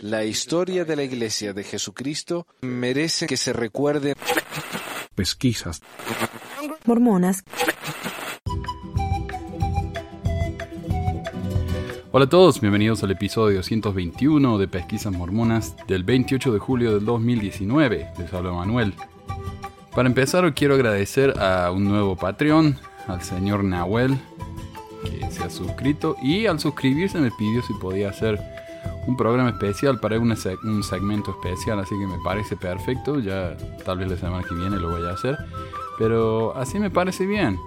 La historia de la Iglesia de Jesucristo merece que se recuerde. Pesquisas. Mormonas. Hola a todos, bienvenidos al episodio 221 de Pesquisas Mormonas del 28 de julio del 2019. Les habla Manuel. Para empezar, quiero agradecer a un nuevo Patreon, al señor Nahuel, se ha suscrito y al suscribirse me pidió si podía hacer un programa especial para un segmento especial, así que me parece perfecto. Ya tal vez la semana que viene lo voy a hacer, pero así me parece bien.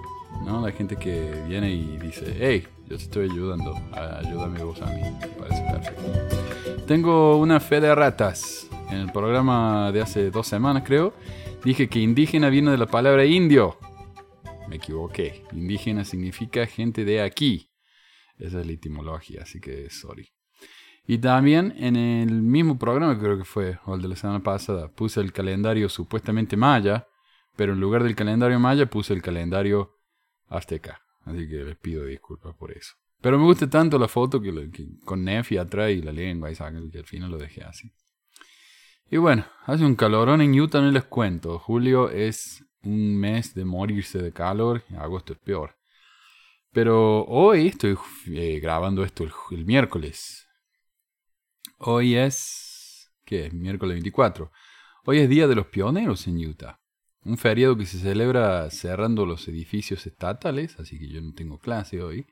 ¿no? La gente que viene y dice, hey, yo te estoy ayudando, ayúdame vos a mí, me parece perfecto. Tengo una fe de ratas. En el programa de hace dos semanas, creo, dije que indígena viene de la palabra indio. Me equivoqué. Indígena significa gente de aquí. Esa es la etimología, así que sorry. Y también en el mismo programa, creo que fue, o el de la semana pasada, puse el calendario supuestamente maya, pero en lugar del calendario maya puse el calendario azteca. Así que les pido disculpas por eso. Pero me gusta tanto la foto que, con Nefi atrás y la lengua y saca que al final lo dejé así. Y bueno, hace un calorón en Utah, no les cuento. Julio es un mes de morirse de calor agosto es peor. Pero hoy estoy eh, grabando esto el, miércoles. Hoy es... ¿Qué es? Miércoles 24. Hoy es Día de los Pioneros en Utah. Un feriado que se celebra cerrando los edificios estatales, así que yo no tengo clase hoy.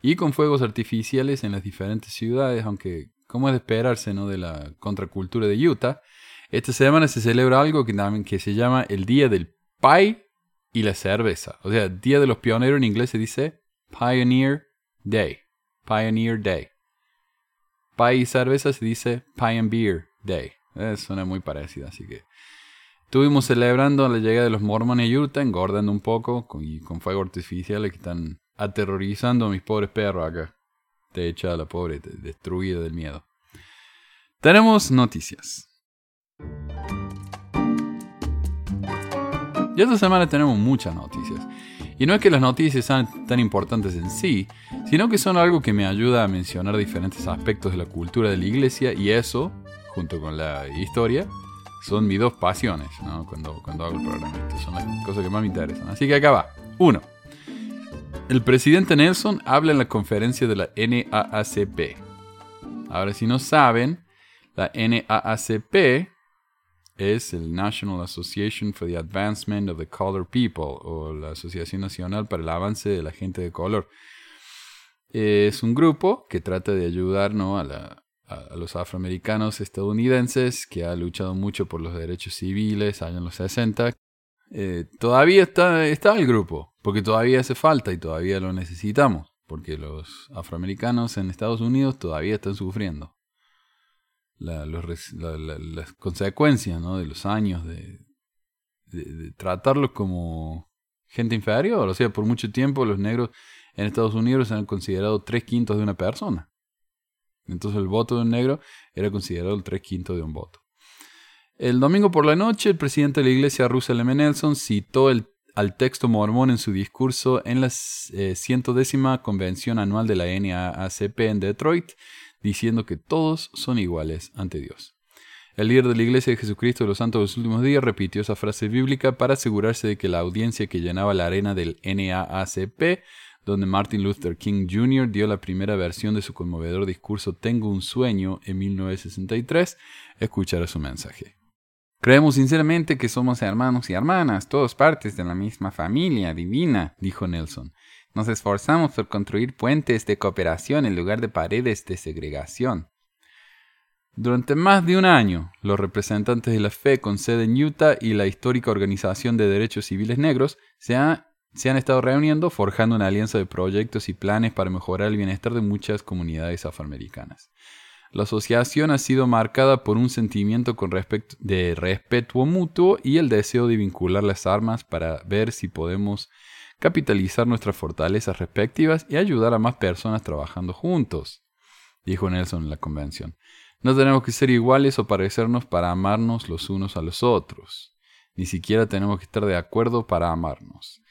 Y con fuegos artificiales en las diferentes ciudades, aunque como es de esperarse ¿no? de la contracultura de Utah, esta semana se celebra algo que, que se llama el Día del Pie y la Cerveza. O sea, Día de los Pioneros en inglés se dice Pioneer Day. Pioneer Day. Pie y cerveza se dice Pioneer Day. Eh, suena muy parecida, así que Estuvimos celebrando la llegada de los mormones a Utah, engordando un poco con, y con fuegos artificiales que están aterrorizando a mis pobres perros acá. Te echa la pobre destruida del miedo. Tenemos noticias. Y esta semana tenemos muchas noticias. Y no es que las noticias sean tan importantes en sí, sino que son algo que me ayuda a mencionar diferentes aspectos de la cultura de la iglesia y eso, junto con la historia, son mis dos pasiones ¿no? cuando, hago el programa. Estas son las cosas que más me interesan. Así que acá va. Uno. El presidente Nelson habla en la conferencia de la NAACP. Ahora, si no saben, la NAACP es el National Association for the Advancement of the Colored People, o la Asociación Nacional para el Avance de la Gente de Color. Es un grupo que trata de ayudar ¿no? a, los afroamericanos estadounidenses, que ha luchado mucho por los derechos civiles allá en los 60. Eh, todavía está, está el grupo, porque todavía hace falta y todavía lo necesitamos, porque los afroamericanos en Estados Unidos todavía están sufriendo las consecuencias ¿no? de los años de, tratarlos como gente inferior. O sea, por mucho tiempo los negros en Estados Unidos se han considerado tres quintos de una persona. Entonces el voto de un negro era considerado el tres quintos de un voto. El domingo por la noche, el presidente de la iglesia, Russell M. Nelson, citó el, al texto mormón en su discurso en la eh, cientodécima convención anual de la NAACP en Detroit, diciendo que todos son iguales ante Dios. El líder de la Iglesia de Jesucristo de los Santos de los Últimos Días repitió esa frase bíblica para asegurarse de que la audiencia que llenaba la arena del NAACP donde Martin Luther King Jr. dio la primera versión de su conmovedor discurso Tengo un sueño en 1963, escuchará su mensaje. Creemos sinceramente que somos hermanos y hermanas, todos partes de la misma familia divina, dijo Nelson. Nos esforzamos por construir puentes de cooperación en lugar de paredes de segregación. Durante más de un año, los representantes de la fe con sede en Utah y la histórica Organización de Derechos Civiles Negros se han estado reuniendo, forjando una alianza de proyectos y planes para mejorar el bienestar de muchas comunidades afroamericanas. La asociación ha sido marcada por un sentimiento de respeto mutuo y el deseo de vincular las armas para ver si podemos capitalizar nuestras fortalezas respectivas y ayudar a más personas trabajando juntos, dijo Nelson en la convención. No tenemos que ser iguales o parecernos para amarnos los unos a los otros. Ni siquiera tenemos que estar de acuerdo para amarnos.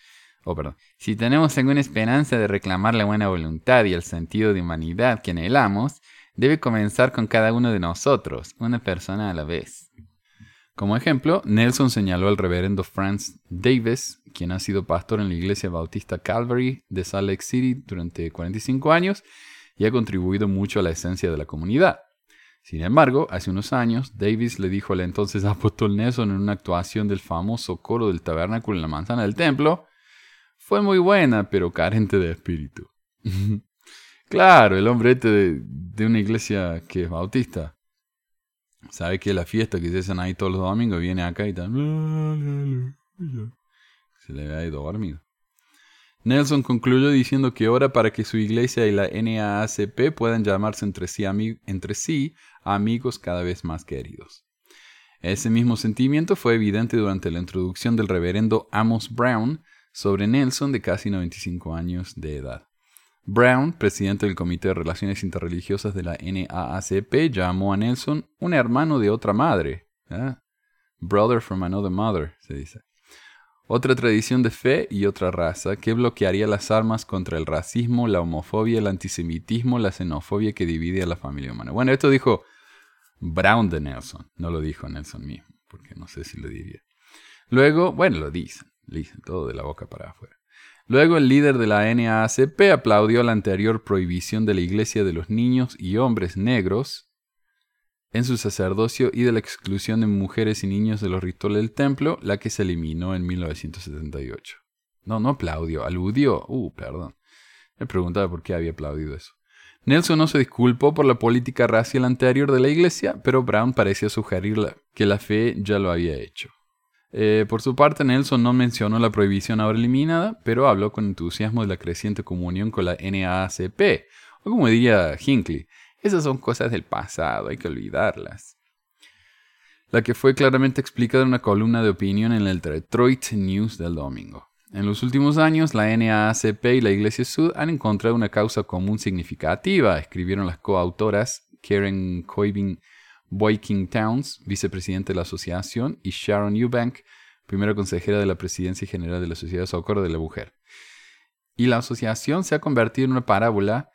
Oh, perdón. Si tenemos alguna esperanza de reclamar la buena voluntad y el sentido de humanidad que anhelamos, debe comenzar con cada uno de nosotros, una persona a la vez. Como ejemplo, Nelson señaló al reverendo Franz Davis, quien ha sido pastor en la iglesia bautista Calvary de Salt Lake City durante 45 años y ha contribuido mucho a la esencia de la comunidad. Sin embargo, hace unos años, Davis le dijo al entonces apóstol Nelson en una actuación del famoso coro del tabernáculo en la manzana del templo, fue muy buena, pero carente de espíritu. claro, el hombre este de, de una iglesia que es bautista sabe que la fiesta que se hacen ahí todos los domingos viene acá y tal. Se le ha ido dormido. Nelson concluyó diciendo que ora para que su iglesia y la NAACP puedan llamarse entre sí, entre sí amigos cada vez más queridos. Ese mismo sentimiento fue evidente durante la introducción del reverendo Amos Brown sobre Nelson de casi 95 años de edad. Brown, presidente del Comité de Relaciones Interreligiosas de la NAACP, llamó a Nelson un hermano de otra madre. Brother from another mother, se dice. Otra tradición de fe y otra raza que bloquearía las armas contra el racismo, la homofobia, el antisemitismo, la xenofobia que divide a la familia humana. Bueno, esto dijo Brown de Nelson, no lo dijo Nelson mismo, porque no sé si lo diría. Luego, bueno, lo dicen, lo dicen todo de la boca para afuera. Luego el líder de la NAACP aplaudió la anterior prohibición de la Iglesia de los niños y hombres negros en su sacerdocio y de la exclusión de mujeres y niños de los rituales del templo, la que se eliminó en 1978. No, no aplaudió, aludió. Uh, perdón. Me preguntaba por qué había aplaudido eso. Nelson no se disculpó por la política racial anterior de la Iglesia, pero Brown parecía sugerir que la fe ya lo había hecho. Eh, por su parte, Nelson no mencionó la prohibición ahora eliminada, pero habló con entusiasmo de la creciente comunión con la NAACP, o como diría Hinckley, esas son cosas del pasado, hay que olvidarlas. La que fue claramente explicada en una columna de opinión en el Detroit News del domingo. En los últimos años, la NAACP y la Iglesia Sud han encontrado una causa común significativa, escribieron las coautoras Karen Coibin Boykin Towns, vicepresidente de la asociación, y Sharon Eubank, primera consejera de la presidencia general de la Sociedad de Socorro de la Mujer. Y la asociación se ha convertido en una parábola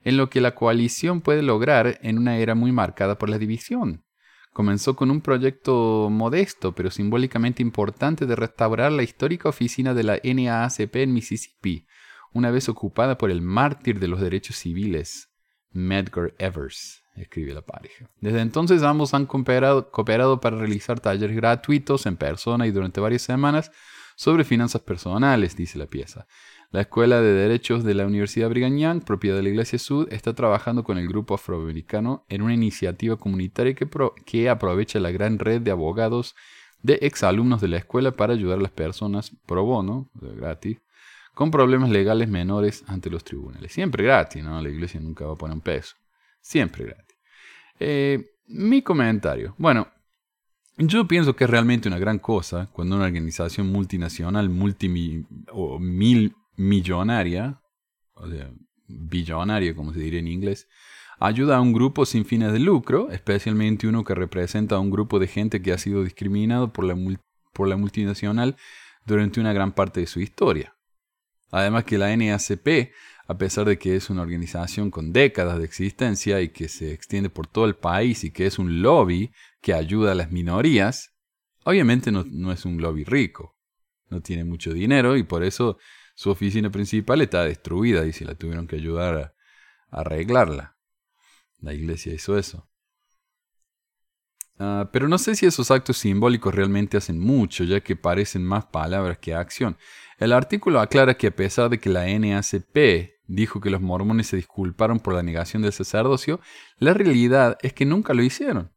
en lo que la coalición puede lograr en una era muy marcada por la división. Comenzó con un proyecto modesto pero simbólicamente importante de restaurar la histórica oficina de la NAACP en Mississippi, una vez ocupada por el mártir de los derechos civiles, Medgar Evers escribe la pareja. Desde entonces ambos han cooperado, cooperado, para realizar talleres gratuitos en persona y durante varias semanas sobre finanzas personales, dice la pieza. La Escuela de Derechos de la Universidad Brigham Young, propiedad de la Iglesia Sud, está trabajando con el grupo afroamericano en una iniciativa comunitaria que, que aprovecha la gran red de abogados de exalumnos de la escuela para ayudar a las personas pro bono, gratis, con problemas legales menores ante los tribunales. Siempre gratis, ¿no? La iglesia nunca va a poner un peso. Siempre gratis. Eh, mi comentario. Bueno, yo pienso que es realmente una gran cosa cuando una organización multinacional, o mil millonaria, sea, billonaria como se diría en inglés, ayuda a un grupo sin fines de lucro, especialmente uno que representa a un grupo de gente que ha sido discriminado por la, por la multinacional durante una gran parte de su historia. Además que la NACP a pesar de que es una organización con décadas de existencia y que se extiende por todo el país y que es un lobby que ayuda a las minorías, obviamente no, es un lobby rico, no tiene mucho dinero y por eso su oficina principal está destruida y se la tuvieron que ayudar a, arreglarla. La iglesia hizo eso. Ah, pero no sé si esos actos simbólicos realmente hacen mucho, ya que parecen más palabras que acción. El artículo aclara que a pesar de que la NACP dijo que los mormones se disculparon por la negación del sacerdocio, la realidad es que nunca lo hicieron.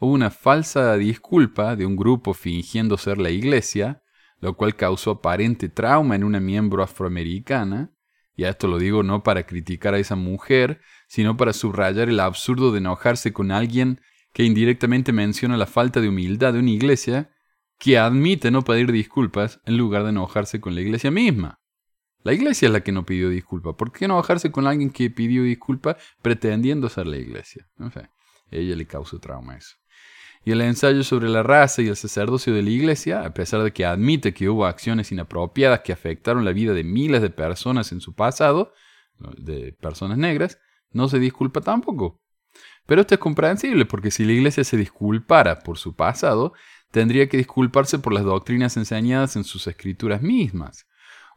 Hubo una falsa disculpa de un grupo fingiendo ser la iglesia, lo cual causó aparente trauma en una miembro afroamericana, y a esto lo digo no para criticar a esa mujer, sino para subrayar el absurdo de enojarse con alguien que indirectamente menciona la falta de humildad de una iglesia que admite no pedir disculpas en lugar de enojarse con la iglesia misma. La iglesia es la que no pidió disculpa. ¿Por qué no bajarse con alguien que pidió disculpa pretendiendo ser la iglesia? No sé. Ella le causó trauma eso. Y el ensayo sobre la raza y el sacerdocio de la iglesia, a pesar de que admite que hubo acciones inapropiadas que afectaron la vida de miles de personas en su pasado, de personas negras, no se disculpa tampoco. Pero esto es comprensible porque si la iglesia se disculpara por su pasado, tendría que disculparse por las doctrinas enseñadas en sus escrituras mismas.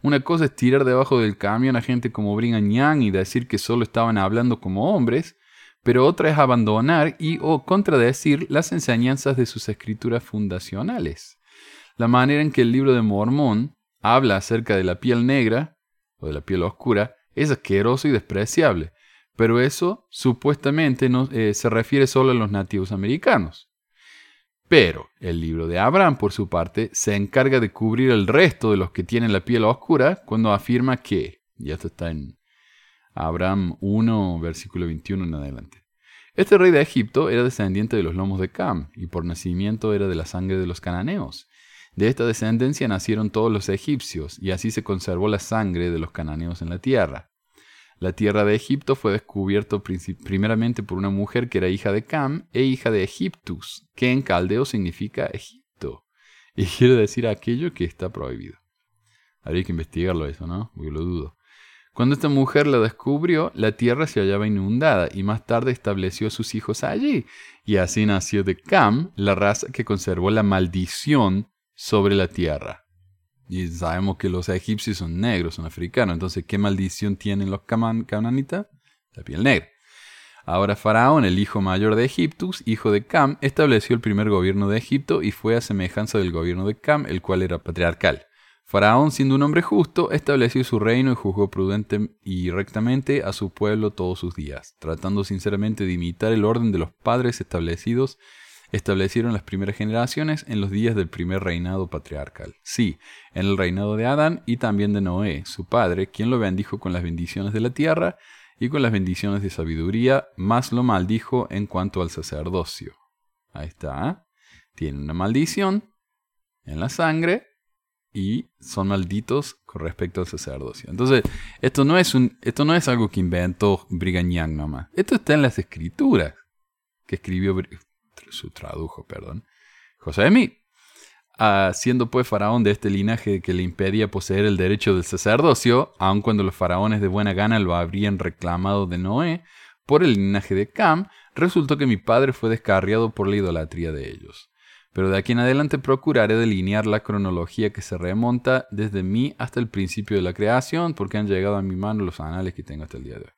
Una cosa es tirar debajo del camión a gente como Brigham Young y decir que solo estaban hablando como hombres, pero otra es abandonar y o contradecir las enseñanzas de sus escrituras fundacionales. La manera en que el libro de Mormón habla acerca de la piel negra o de la piel oscura es asqueroso y despreciable, pero eso supuestamente no, eh, se refiere solo a los nativos americanos. Pero el libro de Abraham, por su parte, se encarga de cubrir el resto de los que tienen la piel oscura cuando afirma que, y esto está en Abraham 1, versículo 21 en adelante. Este rey de Egipto era descendiente de los lomos de Cam y por nacimiento era de la sangre de los cananeos. De esta descendencia nacieron todos los egipcios y así se conservó la sangre de los cananeos en la tierra. La tierra de Egipto fue descubierto primeramente por una mujer que era hija de Cam e hija de Egiptus, que en caldeo significa Egipto, y quiere decir aquello que está prohibido. Habría que investigarlo eso, ¿no? Porque lo dudo. Cuando esta mujer la descubrió, la tierra se hallaba inundada y más tarde estableció a sus hijos allí. Y así nació de Cam la raza que conservó la maldición sobre la tierra. Y sabemos que los egipcios son negros, son africanos. Entonces, ¿qué maldición tienen los cananitas? La piel negra. Ahora Faraón, el hijo mayor de Egiptus, hijo de Cam, estableció el primer gobierno de Egipto y fue a semejanza del gobierno de Cam, el cual era patriarcal. Faraón, siendo un hombre justo, estableció su reino y juzgó prudente y rectamente a su pueblo todos sus días, tratando sinceramente de imitar el orden de los padres establecidos establecieron las primeras generaciones en los días del primer reinado patriarcal. Sí, en el reinado de Adán y también de Noé, su padre, quien lo bendijo con las bendiciones de la tierra y con las bendiciones de sabiduría, más lo maldijo en cuanto al sacerdocio. Ahí está. Tiene una maldición en la sangre y son malditos con respecto al sacerdocio. Entonces, esto no es, un, esto no es algo que inventó Brigham Young nomás. Esto está en las escrituras que escribió su tradujo, perdón, José de siendo pues faraón de este linaje que le impedía poseer el derecho del sacerdocio, aun cuando los faraones de buena gana lo habrían reclamado de Noé, por el linaje de Cam, resultó que mi padre fue descarriado por la idolatría de ellos. Pero de aquí en adelante procuraré delinear la cronología que se remonta desde mí hasta el principio de la creación, porque han llegado a mi mano los anales que tengo hasta el día de hoy.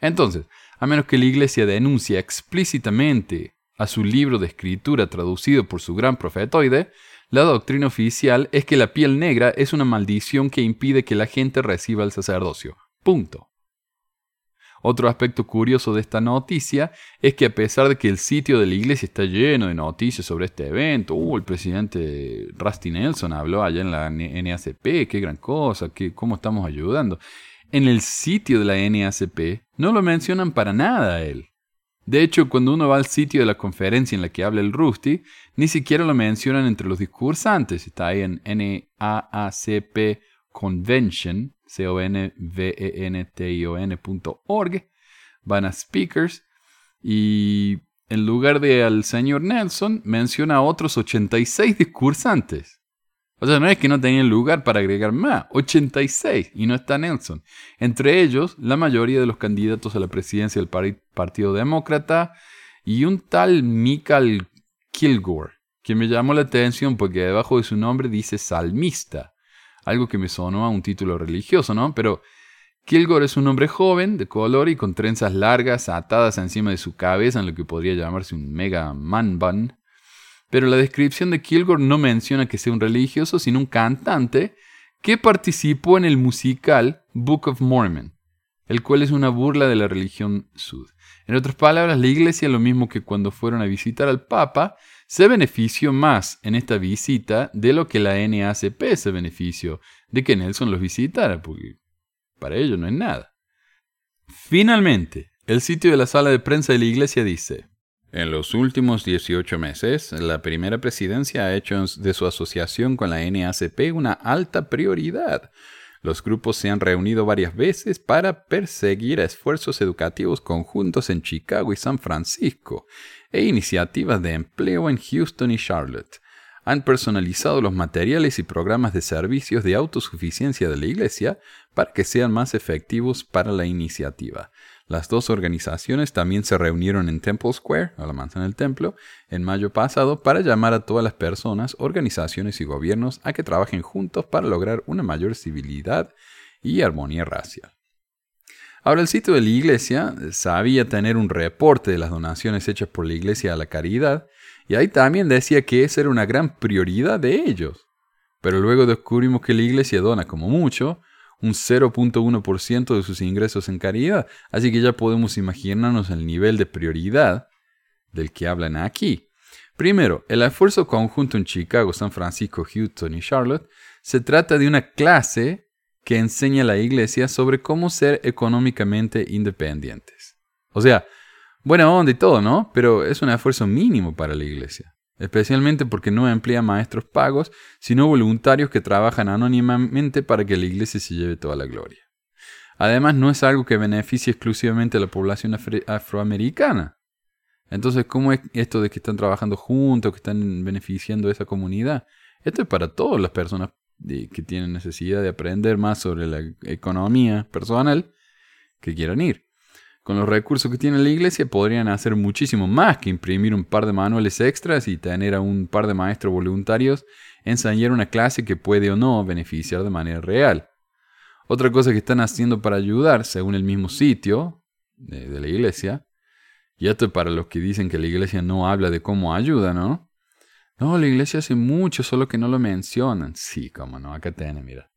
Entonces, a menos que la iglesia denuncie explícitamente a su libro de escritura traducido por su gran profetoide, la doctrina oficial es que la piel negra es una maldición que impide que la gente reciba el sacerdocio. Punto. Otro aspecto curioso de esta noticia es que a pesar de que el sitio de la iglesia está lleno de noticias sobre este evento, uh, el presidente Rusty Nelson habló allá en la NACP, qué gran cosa, qué, cómo estamos ayudando. En el sitio de la NACP no lo mencionan para nada a él. De hecho, cuando uno va al sitio de la conferencia en la que habla el Rusty, ni siquiera lo mencionan entre los discursantes. Está ahí en NAACP Convention, c o n v e n t i o n.org. Van a speakers y en lugar de al señor Nelson, menciona a otros 86 discursantes. O sea, no es que no tenían lugar para agregar más, 86, y no está Nelson. Entre ellos, la mayoría de los candidatos a la presidencia del Partido Demócrata y un tal Michael Kilgore, que me llamó la atención porque debajo de su nombre dice salmista, algo que me sonó a un título religioso, ¿no? Pero Kilgore es un hombre joven, de color y con trenzas largas atadas encima de su cabeza en lo que podría llamarse un mega man bun pero la descripción de Kilgore no menciona que sea un religioso, sino un cantante que participó en el musical Book of Mormon, el cual es una burla de la religión sud. En otras palabras, la iglesia, lo mismo que cuando fueron a visitar al Papa, se benefició más en esta visita de lo que la NACP se benefició de que Nelson los visitara, porque para ellos no es nada. Finalmente, el sitio de la sala de prensa de la iglesia dice, en los últimos 18 meses, la primera presidencia ha hecho de su asociación con la NACP una alta prioridad. Los grupos se han reunido varias veces para perseguir esfuerzos educativos conjuntos en Chicago y San Francisco e iniciativas de empleo en Houston y Charlotte. Han personalizado los materiales y programas de servicios de autosuficiencia de la Iglesia para que sean más efectivos para la iniciativa. Las dos organizaciones también se reunieron en Temple Square, a la manzana del templo, en mayo pasado para llamar a todas las personas, organizaciones y gobiernos a que trabajen juntos para lograr una mayor civilidad y armonía racial. Ahora, el sitio de la iglesia sabía tener un reporte de las donaciones hechas por la iglesia a la caridad, y ahí también decía que esa era una gran prioridad de ellos. Pero luego descubrimos que la iglesia dona como mucho un 0.1% de sus ingresos en caridad. Así que ya podemos imaginarnos el nivel de prioridad del que hablan aquí. Primero, el esfuerzo conjunto en Chicago, San Francisco, Houston y Charlotte se trata de una clase que enseña a la iglesia sobre cómo ser económicamente independientes. O sea, buena onda y todo, ¿no? Pero es un esfuerzo mínimo para la iglesia especialmente porque no emplea maestros pagos, sino voluntarios que trabajan anónimamente para que la iglesia se lleve toda la gloria. Además, no es algo que beneficie exclusivamente a la población afroamericana. Entonces, ¿cómo es esto de que están trabajando juntos, que están beneficiando a esa comunidad? Esto es para todas las personas que tienen necesidad de aprender más sobre la economía personal que quieran ir. Con los recursos que tiene la iglesia podrían hacer muchísimo más que imprimir un par de manuales extras y tener a un par de maestros voluntarios enseñar una clase que puede o no beneficiar de manera real. Otra cosa que están haciendo para ayudar, según el mismo sitio de, la iglesia, y esto es para los que dicen que la iglesia no habla de cómo ayuda, ¿no? No, la iglesia hace mucho, solo que no lo mencionan. Sí, cómo no, acá tiene, mira.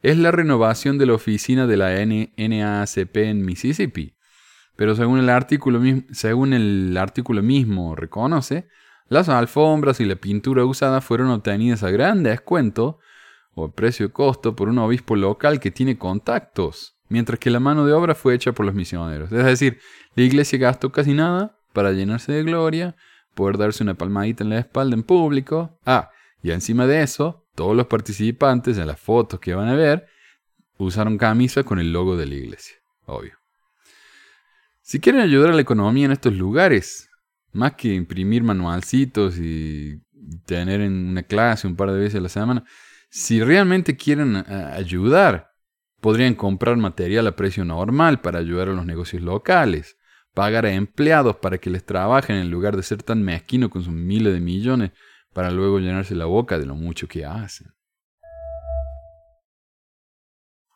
Es la renovación de la oficina de la NAACP en Mississippi. Pero según el artículo, según el artículo mismo reconoce, las alfombras y la pintura usada fueron obtenidas a gran descuento o precio costo por un obispo local que tiene contactos, mientras que la mano de obra fue hecha por los misioneros. Es decir, la iglesia gastó casi nada para llenarse de gloria, poder darse una palmadita en la espalda en público. Ah, y encima de eso, todos los participantes en las fotos que van a ver usaron camisa con el logo de la iglesia, obvio. Si quieren ayudar a la economía en estos lugares, más que imprimir manualcitos y tener en una clase un par de veces a la semana, si realmente quieren eh, ayudar, podrían comprar material a precio normal para ayudar a los negocios locales, pagar a empleados para que les trabajen en lugar de ser tan mezquino con sus miles de millones para luego llenarse la boca de lo mucho que hacen.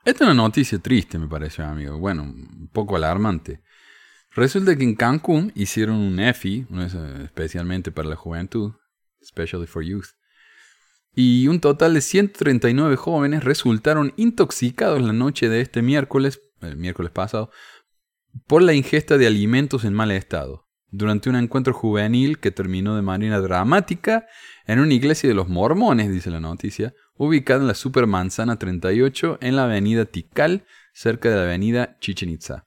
Esta es una noticia triste, me parece, amigo. Bueno, un poco alarmante. Resulta que en Cancún hicieron un EFI, especialmente para la juventud, especially for youth, y un total de 139 jóvenes resultaron intoxicados la noche de este miércoles, el miércoles pasado, por la ingesta de alimentos en mal estado, durante un encuentro juvenil que terminó de manera dramática en una iglesia de los mormones, dice la noticia, ubicada en la Supermanzana 38 en la avenida Tikal, cerca de la avenida Chichen Itza.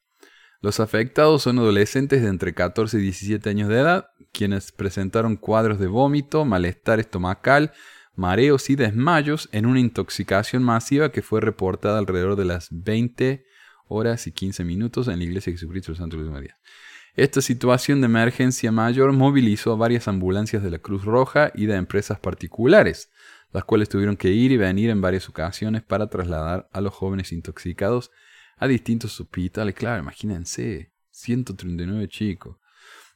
Los afectados son adolescentes de entre 14 y 17 años de edad, quienes presentaron cuadros de vómito, malestar estomacal, mareos y desmayos en una intoxicación masiva que fue reportada alrededor de las 20 horas y 15 minutos en la iglesia de Jesucristo del Santo de María. Esta situación de emergencia mayor movilizó a varias ambulancias de la Cruz Roja y de empresas particulares, las cuales tuvieron que ir y venir en varias ocasiones para trasladar a los jóvenes intoxicados a distintos hospitales. Claro, imagínense, 139 chicos.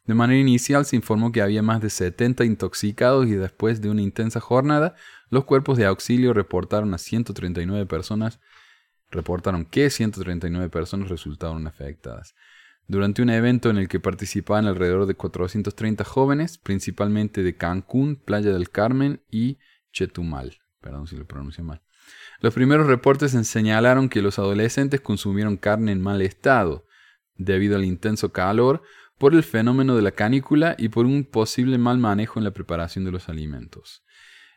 De manera inicial se informó que había más de 70 intoxicados y después de una intensa jornada, los cuerpos de auxilio reportaron a 139 personas, reportaron que 139 personas resultaron afectadas. Durante un evento en el que participaban alrededor de 430 jóvenes, principalmente de Cancún, Playa del Carmen y Chetumal. Perdón si lo pronuncio mal. Los primeros reportes señalaron que los adolescentes consumieron carne en mal estado, debido al intenso calor, por el fenómeno de la canícula y por un posible mal manejo en la preparación de los alimentos.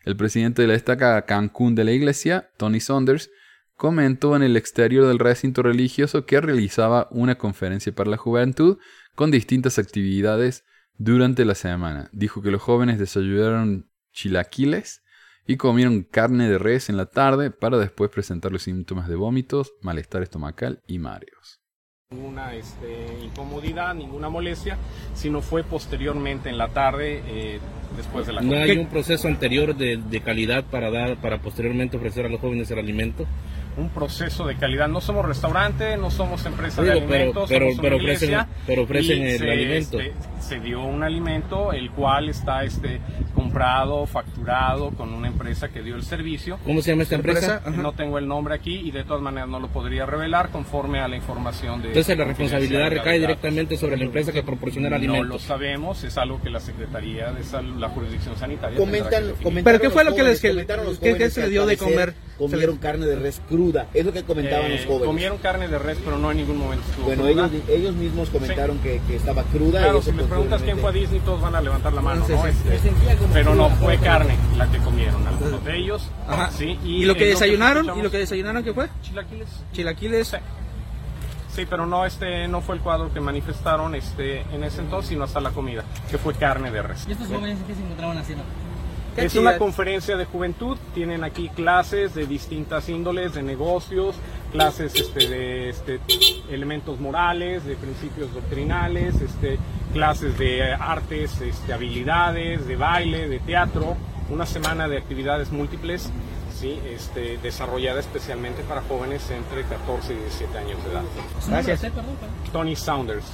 El presidente de la estaca Cancún de la iglesia, Tony Saunders, comentó en el exterior del recinto religioso que realizaba una conferencia para la juventud con distintas actividades durante la semana. Dijo que los jóvenes desayunaron chilaquiles, y comieron carne de res en la tarde para después presentar los síntomas de vómitos, malestar estomacal y mareos. Ninguna este, incomodidad, ninguna molestia, sino fue posteriormente en la tarde, eh, después de la ¿No hay un proceso anterior de, calidad para dar, para posteriormente ofrecer a los jóvenes el alimento? un proceso de calidad. No somos restaurante, no somos empresa de Digo, pero- alimentos, pero- somos pero ofrecen- pero ofrecen el se, alimento. este, se dio un alimento el cual está este comprado, facturado con una empresa que dio el servicio. ¿Cómo se llama esta empresa? No tengo el nombre aquí y de todas maneras no lo podría revelar conforme a la información de Entonces la responsabilidad recae directamente sobre la empresa que proporciona el No lo alimento. sabemos, es algo que la Secretaría de Salud, la jurisdicción sanitaria Comentan, que comentaron ¿Pero qué fue los lo que les- se que le dio de comer? Comieron carne de res cruda, es lo que comentaban Eh, los jóvenes. Comieron carne de res, pero no en ningún momento estuvo Bueno, cruda. ellos, ellos mismos comentaron que, que estaba cruda. y Claro, eso si les pues, preguntas quién fue a Disney, todos van a levantar la mano, ¿no? sí. Este, pero no, fue carne la que comieron algunos de ellos. Ajá. Sí, ¿Y, lo que desayunaron? ¿Y escuchamos- lo que desayunaron qué fue? Chilaquiles. Chilaquiles. Sí. Sí, pero no este no fue el cuadro que manifestaron este en ese entonces, sino hasta la comida, que fue carne de res. ¿Y estos jóvenes qué se encontraban haciendo? Qué Es chida. una conferencia de juventud, tienen aquí clases de distintas índoles, de negocios, clases este, de este, elementos morales, de principios doctrinales, este, clases de artes, este, habilidades, de baile, de teatro, una semana de actividades múltiples, ¿sí? este, desarrollada especialmente para jóvenes entre 14 y 17 años de edad. ¿Su nombre Gracias. Tony Saunders.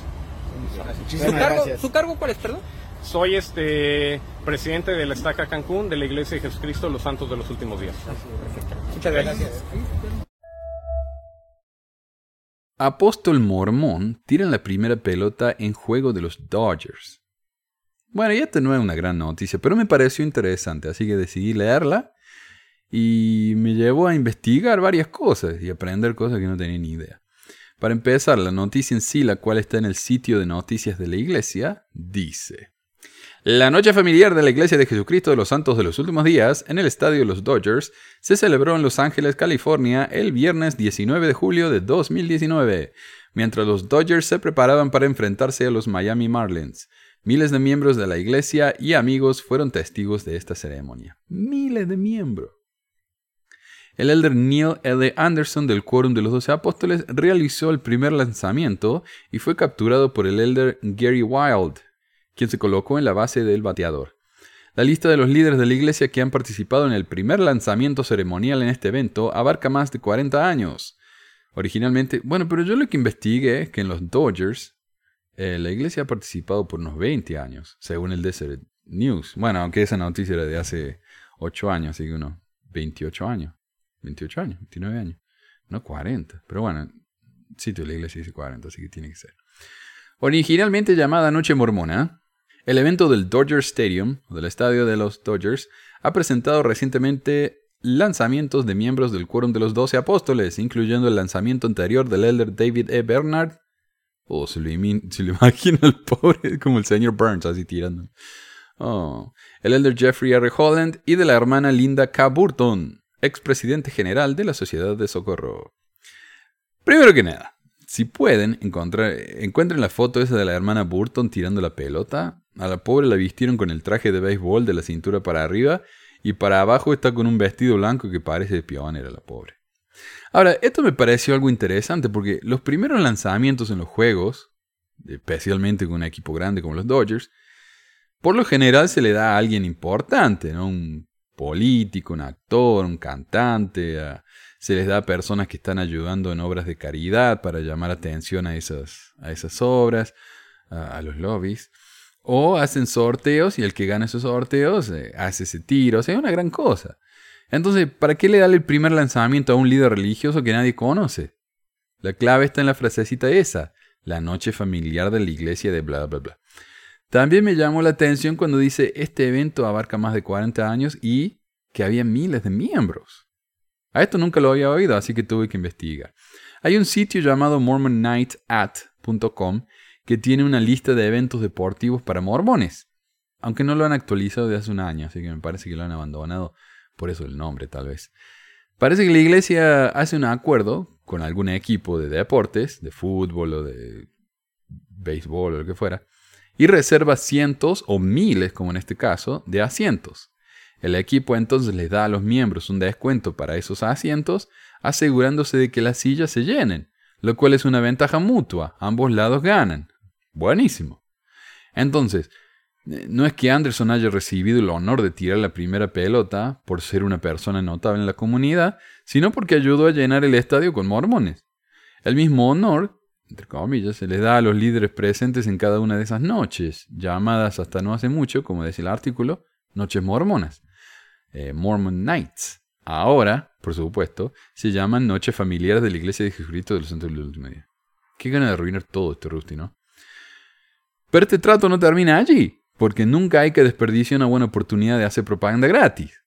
¿Su Muchísimas cargo, gracias. ¿Su cargo cuál es, perdón? Soy este presidente de la Estaca Cancún de la Iglesia de Jesucristo de los Santos de los Últimos Días. Muchas gracias. Apóstol Mormón tira la primera pelota en juego de los Dodgers. Bueno, y esta no es una gran noticia, pero me pareció interesante, así que decidí leerla y me llevó a investigar varias cosas y aprender cosas que no tenía ni idea. Para empezar, la noticia en sí, la cual está en el sitio de noticias de la iglesia, dice... La noche familiar de la Iglesia de Jesucristo de los Santos de los Últimos Días en el estadio de los Dodgers se celebró en Los Ángeles, California, el viernes 19 de julio de 2019, mientras los Dodgers se preparaban para enfrentarse a los Miami Marlins. Miles de miembros de la iglesia y amigos fueron testigos de esta ceremonia. Miles de miembros. El elder Neil L. Anderson del Quórum de los Doce Apóstoles realizó el primer lanzamiento y fue capturado por el elder Gary Wild, quien se colocó en la base del bateador. La lista de los líderes de la iglesia que han participado en el primer lanzamiento ceremonial en este evento abarca más de 40 años. Originalmente, bueno, pero yo lo que investigué es que en los Dodgers eh, la iglesia ha participado por unos 20 años, según el Desert News. Bueno, aunque esa noticia era de hace 8 años, así que unos 28 años. 28 años, 29 años. No 40, pero bueno, sitio de la iglesia dice 40, así que tiene que ser. Originalmente llamada Noche Mormona, el evento del Dodger Stadium, o del estadio de los Dodgers, ha presentado recientemente lanzamientos de miembros del Quórum de los Doce Apóstoles, incluyendo el lanzamiento anterior del elder David E. Bernard. Oh, se lo, imagino al pobre, como el señor Burns, así tirando. Oh, el elder Jeffrey R. Holland y de la hermana Linda K. Burton, expresidente general de la Sociedad de Socorro. Primero que nada, si pueden, encontrar, encuentren la foto esa de la hermana Burton tirando la pelota. A la pobre la vistieron con el traje de béisbol de la cintura para arriba y para abajo está con un vestido blanco que parece de pionera la pobre. Ahora, esto me pareció algo interesante porque los primeros lanzamientos en los juegos, especialmente con un equipo grande como los Dodgers, por lo general se le da a alguien importante, ¿no? Un político, un actor, un cantante, se les da a personas que están ayudando en obras de caridad para llamar atención a esas, a esas obras, a, a los lobbies. O hacen sorteos y el que gana esos sorteos eh, hace ese tiro. O sea, es una gran cosa. Entonces, ¿para qué le darle el primer lanzamiento a un líder religioso que nadie conoce? La clave está en la frasecita esa, la noche familiar de la iglesia de bla bla bla. También me llamó la atención cuando dice este evento abarca más de 40 años y que había miles de miembros. A esto nunca lo había oído, así que tuve que investigar. Hay un sitio llamado mormonnightat.com que tiene una lista de eventos deportivos para mormones, aunque no lo han actualizado desde hace un año, así que me parece que lo han abandonado, por eso el nombre tal vez. Parece que la iglesia hace un acuerdo con algún equipo de deportes, de fútbol o de béisbol o lo que fuera, y reserva cientos o miles, como en este caso, de asientos. El equipo entonces les da a los miembros un descuento para esos asientos, asegurándose de que las sillas se llenen, lo cual es una ventaja mutua, ambos lados ganan. Buenísimo. Entonces, Eh, No es que Anderson haya recibido el honor de tirar la primera pelota por ser una persona notable en la comunidad, sino porque ayudó a llenar el estadio con mormones. El mismo honor, entre comillas, se le da a los líderes presentes en cada una de esas noches, llamadas hasta no hace mucho, como dice el artículo, noches mormonas, eh, Mormon Nights. Ahora, por supuesto, se llaman noches familiares de la Iglesia de Jesucristo de los Santos del Último Día. Qué gana de arruinar todo este Rusty, ¿no? Pero este trato no termina allí, porque nunca hay que desperdiciar una buena oportunidad de hacer propaganda gratis.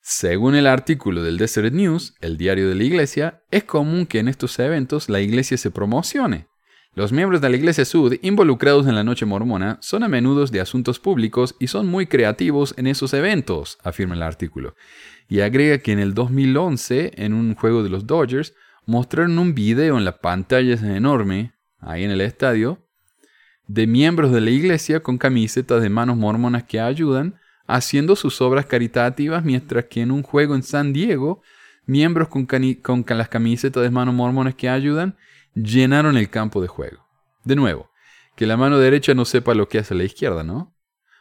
Según el artículo del Desert News, el diario de la iglesia, es común que en estos eventos la iglesia se promocione. Los miembros de la iglesia Sud involucrados en la noche mormona son a menudo de asuntos públicos y son muy creativos en esos eventos, afirma el artículo. Y agrega que en el 2011, en un juego de los Dodgers, mostraron un video en la pantalla enorme, ahí en el estadio, de miembros de la iglesia con camisetas de manos mormonas que ayudan, haciendo sus obras caritativas, mientras que en un juego en San Diego, miembros con, las camisetas de manos mormonas que ayudan, llenaron el campo de juego. De nuevo, que la mano derecha no sepa lo que hace la izquierda, ¿no?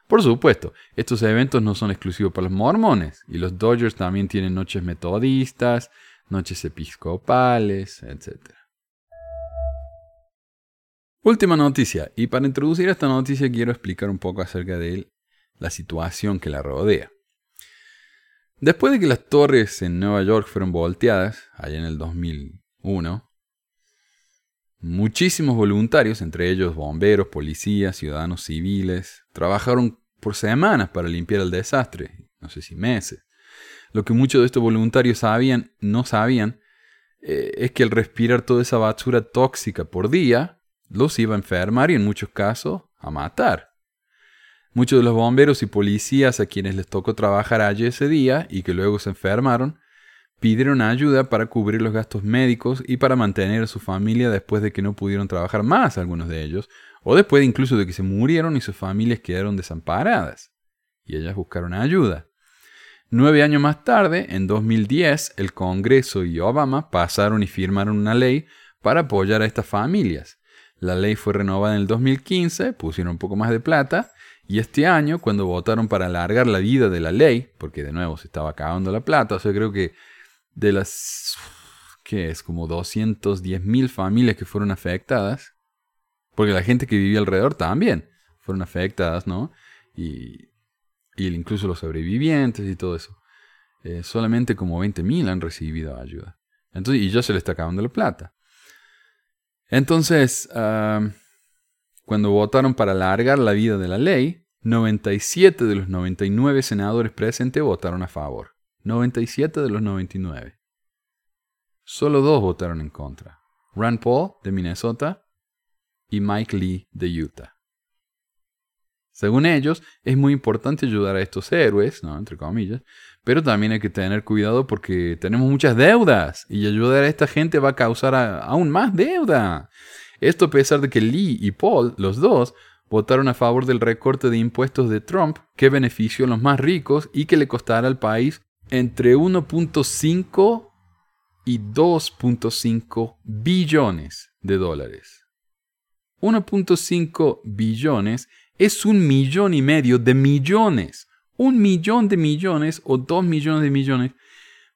Por supuesto, estos eventos no son exclusivos para los mormones, y los Dodgers también tienen noches metodistas, noches episcopales, etc. Última noticia, y para introducir esta noticia quiero explicar un poco acerca de la situación que la rodea. Después de que las torres en Nueva York fueron volteadas, allá en el 2001, muchísimos voluntarios, entre ellos bomberos, policías, ciudadanos civiles, trabajaron por semanas para limpiar el desastre, no sé si meses. Lo que muchos de estos voluntarios sabían, no sabían, eh, es que al respirar toda esa basura tóxica por día, los iba a enfermar y en muchos casos a matar. Muchos de los bomberos y policías a quienes les tocó trabajar allí ese día y que luego se enfermaron, pidieron ayuda para cubrir los gastos médicos y para mantener a su familia después de que no pudieron trabajar más algunos de ellos, o después incluso de que se murieron y sus familias quedaron desamparadas. Y ellas buscaron ayuda. Nueve años más tarde, en 2010, el Congreso y Obama pasaron y firmaron una ley para apoyar a estas familias. La ley fue renovada en el 2015, pusieron un poco más de plata, y este año, cuando votaron para alargar la vida de la ley, porque de nuevo se estaba acabando la plata, o sea, creo que de las, ¿qué es? Como 210 mil familias que fueron afectadas, porque la gente que vivía alrededor también fueron afectadas, ¿no? Y, y incluso los sobrevivientes y todo eso. Eh, solamente como 20 mil han recibido ayuda. Entonces, y ya se le está acabando la plata. Entonces, ah, cuando votaron para alargar la vida de la ley, 97 de los 99 senadores presentes votaron a favor. 97 de los 99. Solo dos votaron en contra. Rand Paul, de Minnesota, y Mike Lee, de Utah. Según ellos, es muy importante ayudar a estos héroes, ¿no? entre comillas, pero también hay que tener cuidado porque tenemos muchas deudas y ayudar a esta gente va a causar aún más deuda. Esto a pesar de que Lee y Paul, los dos, votaron a favor del recorte de impuestos de Trump que benefició a los más ricos y que le costará al país entre 1.5 y 2.5 billones de dólares. 1.5 billones es un millón y medio de millones. Un millón de millones o dos millones de millones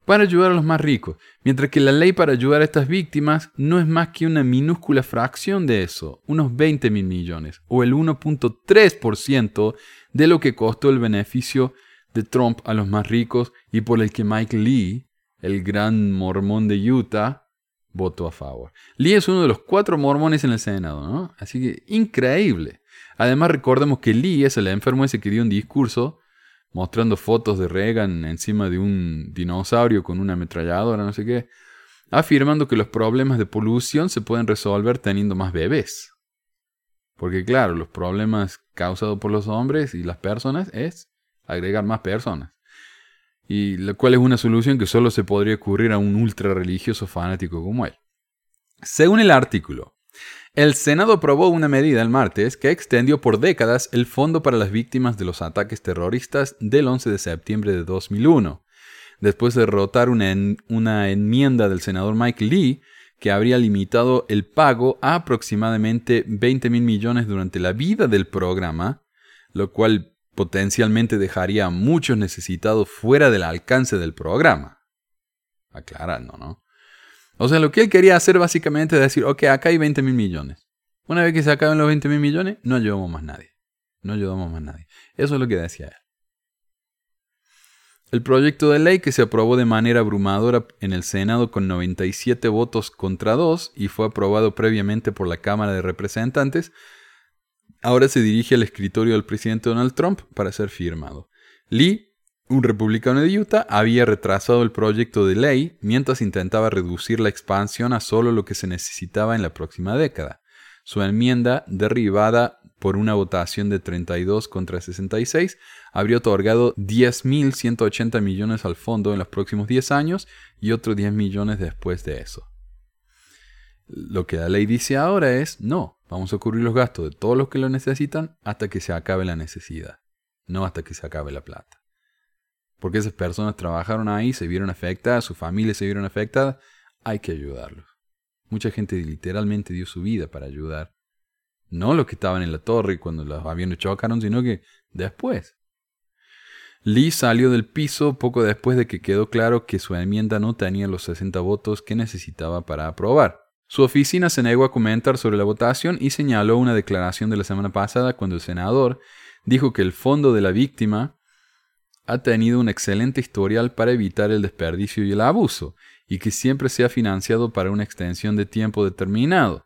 para ayudar a los más ricos. Mientras que la ley para ayudar a estas víctimas no es más que una minúscula fracción de eso, unos 20 mil millones, o el 1.3% de lo que costó el beneficio de Trump a los más ricos y por el que Mike Lee, el gran mormón de Utah, votó a favor. Lee es uno de los cuatro mormones en el Senado, ¿no? Así que increíble. Además recordemos que Lee es el enfermo ese que dio un discurso mostrando fotos de Reagan encima de un dinosaurio con una ametralladora, no sé qué, afirmando que los problemas de polución se pueden resolver teniendo más bebés. Porque claro, los problemas causados por los hombres y las personas es agregar más personas. Y lo cual es una solución que solo se podría ocurrir a un ultra religioso fanático como él. Según el artículo, el Senado aprobó una medida el martes que extendió por décadas el Fondo para las Víctimas de los Ataques Terroristas del 11 de septiembre de 2001, después de derrotar una, una enmienda del senador Mike Lee que habría limitado el pago a aproximadamente 20 mil millones durante la vida del programa, lo cual potencialmente dejaría a muchos necesitados fuera del alcance del programa. Aclarando, ¿no? O sea, lo que él quería hacer básicamente es decir, ok, acá hay 20 mil millones. Una vez que se acaben los 20 mil millones, no ayudamos más nadie. No ayudamos más nadie. Eso es lo que decía él. El proyecto de ley que se aprobó de manera abrumadora en el Senado con 97 votos contra 2 y fue aprobado previamente por la Cámara de Representantes, ahora se dirige al escritorio del presidente Donald Trump para ser firmado. Lee, un republicano de Utah, había retrasado el proyecto de ley mientras intentaba reducir la expansión a solo lo que se necesitaba en la próxima década. Su enmienda, derribada por una votación de 32 contra 66, habría otorgado 10.180 millones al fondo en los próximos 10 años y otros 10 millones después de eso. Lo que la ley dice ahora es, no, vamos a cubrir los gastos de todos los que lo necesitan hasta que se acabe la necesidad, no hasta que se acabe la plata. Porque esas personas trabajaron ahí, se vieron afectadas, sus familias se vieron afectadas, hay que ayudarlos. Mucha gente literalmente dio su vida para ayudar. No los que estaban en la torre cuando los aviones chocaron, sino que después. Lee salió del piso poco después de que quedó claro que su enmienda no tenía los 60 votos que necesitaba para aprobar. Su oficina se negó a comentar sobre la votación y señaló una declaración de la semana pasada cuando el senador dijo que el fondo de la víctima ha tenido un excelente historial para evitar el desperdicio y el abuso, y que siempre se ha financiado para una extensión de tiempo determinado.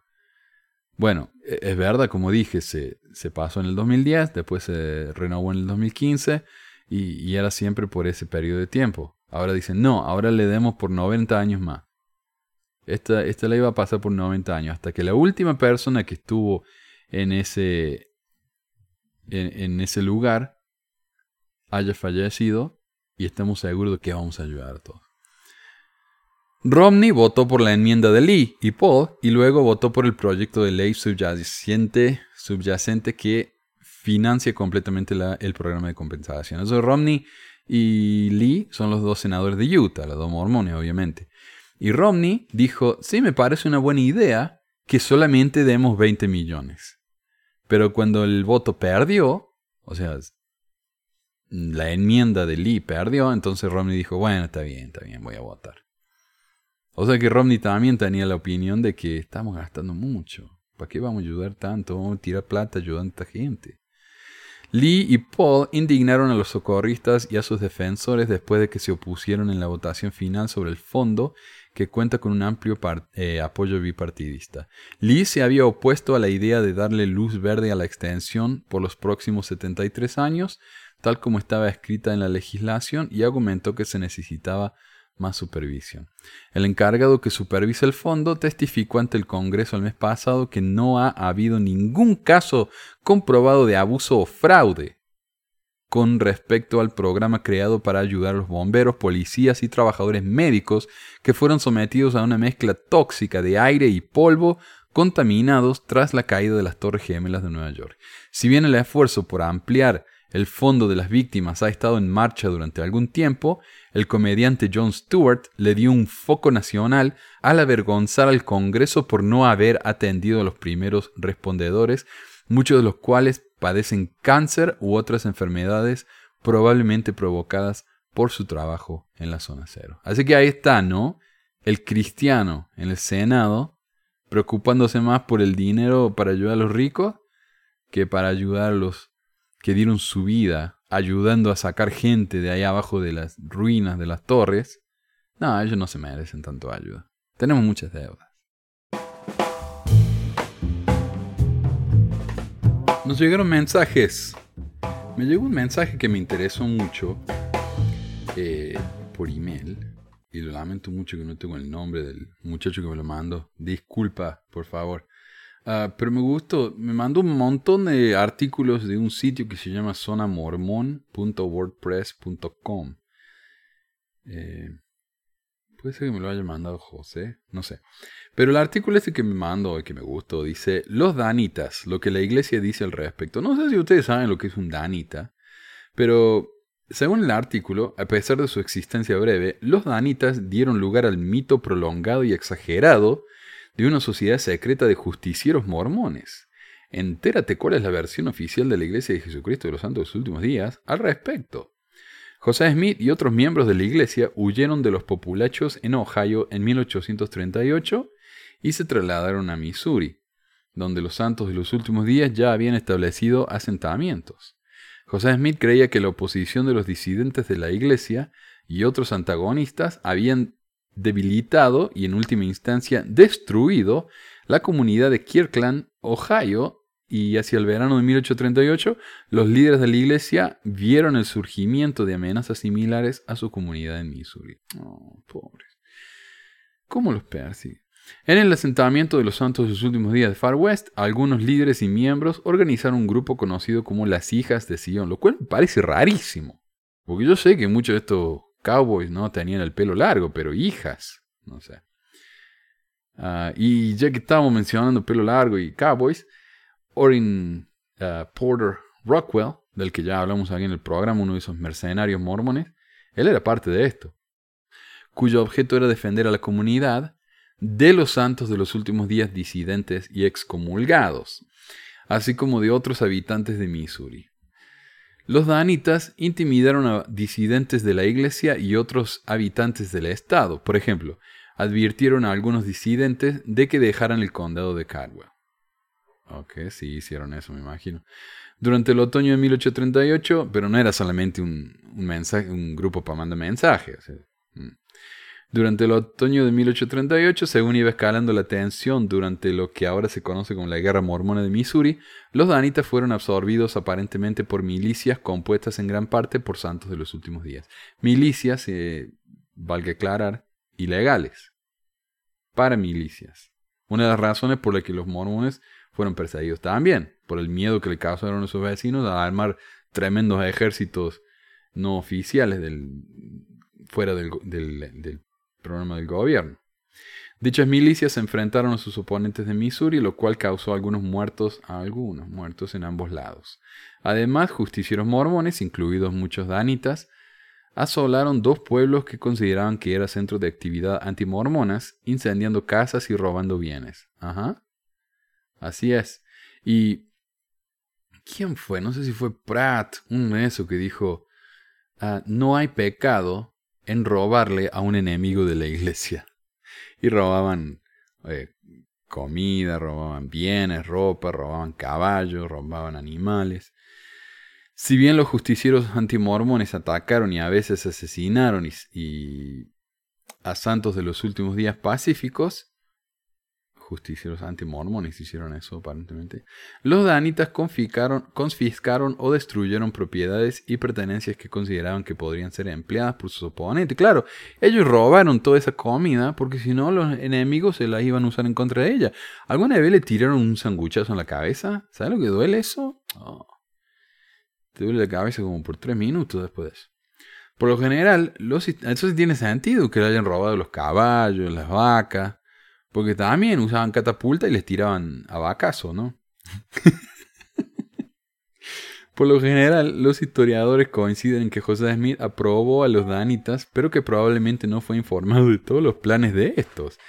Bueno, e- es verdad, como dije, se, se pasó en el 2010, después se renovó en el 2015 y, y era siempre por ese periodo de tiempo. Ahora dicen, no, ahora le demos por 90 años más. Esta, esta ley va a pasar por 90 años, hasta que la última persona que estuvo en ese, en, en ese lugar haya fallecido y estemos seguros de que vamos a ayudar a todos. Romney votó por la enmienda de Lee y Paul y luego votó por el proyecto de ley subyacente, subyacente que financia completamente el programa de compensación. Eso Romney y Lee son los dos senadores de Utah, los dos mormones obviamente. Y Romney dijo, sí, me parece una buena idea que solamente demos 20 millones. Pero cuando el voto perdió, o sea, la enmienda de Lee perdió, entonces Romney dijo, bueno, está bien, está bien, voy a votar. O sea que Romney también tenía la opinión de que estamos gastando mucho. ¿Para qué vamos a ayudar tanto? Vamos a tirar plata ayudando a esta gente. Lee y Paul indignaron a los socorristas y a sus defensores después de que se opusieron en la votación final sobre el fondo que cuenta con un amplio eh, apoyo bipartidista. Lee se había opuesto a la idea de darle luz verde a la extensión por los próximos 73 años, tal como estaba escrita en la legislación, y argumentó que se necesitaba más supervisión. El encargado que supervisa el fondo testificó ante el Congreso el mes pasado que no ha habido ningún caso comprobado de abuso o fraude con respecto al programa creado para ayudar a los bomberos, policías y trabajadores médicos que fueron sometidos a una mezcla tóxica de aire y polvo contaminados tras la caída de las Torres Gemelas de Nueva York. Si bien el esfuerzo por ampliar el fondo de las víctimas ha estado en marcha durante algún tiempo, el comediante Jon Stewart le dio un foco nacional al avergonzar al Congreso por no haber atendido a los primeros respondedores, muchos de los cuales padecen cáncer u otras enfermedades probablemente provocadas por su trabajo en la zona cero. Así que ahí está, ¿no? El cristiano en el Senado preocupándose más por el dinero para ayudar a los ricos que para ayudar a los que dieron su vida ayudando a sacar gente de ahí abajo de las ruinas de las torres. No, ellos no se merecen tanto ayuda. Tenemos muchas deudas. Nos llegaron mensajes. Me llegó un mensaje que me interesó mucho eh, por email. Y lo lamento mucho que no tengo el nombre del muchacho que me lo mandó. Disculpa, por favor. Ah, pero me gustó. Me mandó un montón de artículos de un sitio que se llama zonamormon.wordpress.com. Eh, puede ser que me lo haya mandado José. No sé. Pero el artículo este que me mandó y que me gustó dice Los Danitas, lo que la iglesia dice al respecto. No sé si ustedes saben lo que es un Danita, pero según el artículo, a pesar de su existencia breve, los Danitas dieron lugar al mito prolongado y exagerado de una sociedad secreta de justicieros mormones. Entérate cuál es la versión oficial de la Iglesia de Jesucristo de los Santos de los Últimos Días al respecto. José Smith y otros miembros de la iglesia huyeron de los populachos en Ohio en 1838 y se trasladaron a Missouri, donde los santos de los últimos días ya habían establecido asentamientos. José Smith creía que la oposición de los disidentes de la iglesia y otros antagonistas habían debilitado y en última instancia destruido la comunidad de Kirkland, Ohio, y hacia el verano de 1838 los líderes de la iglesia vieron el surgimiento de amenazas similares a su comunidad en Missouri. Oh, pobres. ¿Cómo los persigue? En el asentamiento de los santos de los últimos días de Far West, algunos líderes y miembros organizaron un grupo conocido como las hijas de Sion, lo cual me parece rarísimo. Porque yo sé que muchos de estos cowboys no tenían el pelo largo, pero hijas, no sé. Ah, y ya que estábamos mencionando pelo largo y cowboys, Orin uh, Porter Rockwell, del que ya hablamos aquí en el programa, uno de esos mercenarios mormones, él era parte de esto, cuyo objeto era defender a la comunidad de los santos de los últimos días disidentes y excomulgados, así como de otros habitantes de Missouri. Los danitas intimidaron a disidentes de la iglesia y otros habitantes del estado. Por ejemplo, advirtieron a algunos disidentes de que dejaran el condado de Caldwell. Ok, sí, hicieron eso, me imagino. Durante el otoño de 1838, pero no era solamente un, un grupo para mandar mensajes. Durante el otoño de 1838, según iba escalando la tensión durante lo que ahora se conoce como la Guerra Mormona de Missouri, los danitas fueron absorbidos aparentemente por milicias compuestas en gran parte por santos de los últimos días. Milicias, eh, valga aclarar, ilegales. Paramilicias. Una de las razones por las que los mormones fueron perseguidos también por el miedo que le causaron a sus vecinos a armar tremendos ejércitos no oficiales fuera del, del programa del gobierno. Dichas milicias se enfrentaron a sus oponentes de Missouri, lo cual causó algunos muertos, algunos muertos en ambos lados. Además, justicieros mormones, incluidos muchos danitas, asolaron dos pueblos que consideraban que era centro de actividad antimormonas, incendiando casas y robando bienes. Ajá. Así es. Y ¿quién fue? No sé si fue Pratt, un eso que dijo, ah, no hay pecado en robarle a un enemigo de la iglesia. Y robaban eh, comida, robaban bienes, ropa, robaban caballos, robaban animales. Si bien los justicieros antimormones atacaron y a veces asesinaron y a santos de los últimos días pacíficos, justicieros antimormones hicieron eso aparentemente, los danitas confiscaron, o destruyeron propiedades y pertenencias que consideraban que podrían ser empleadas por sus oponentes. Claro, ellos robaron toda esa comida porque si no los enemigos se la iban a usar en contra de ella. ¿Alguna vez le tiraron un sanguchazo en la cabeza? ¿Sabes lo que duele eso? Oh. Te duele la cabeza como por tres minutos después de eso. Por lo general, los, eso sí tiene sentido que le hayan robado los caballos, las vacas. Porque también usaban catapulta y les tiraban a vacazo, ¿no? Por lo general, los historiadores coinciden en que José Smith aprobó a los danitas, pero que probablemente no fue informado de todos los planes de estos.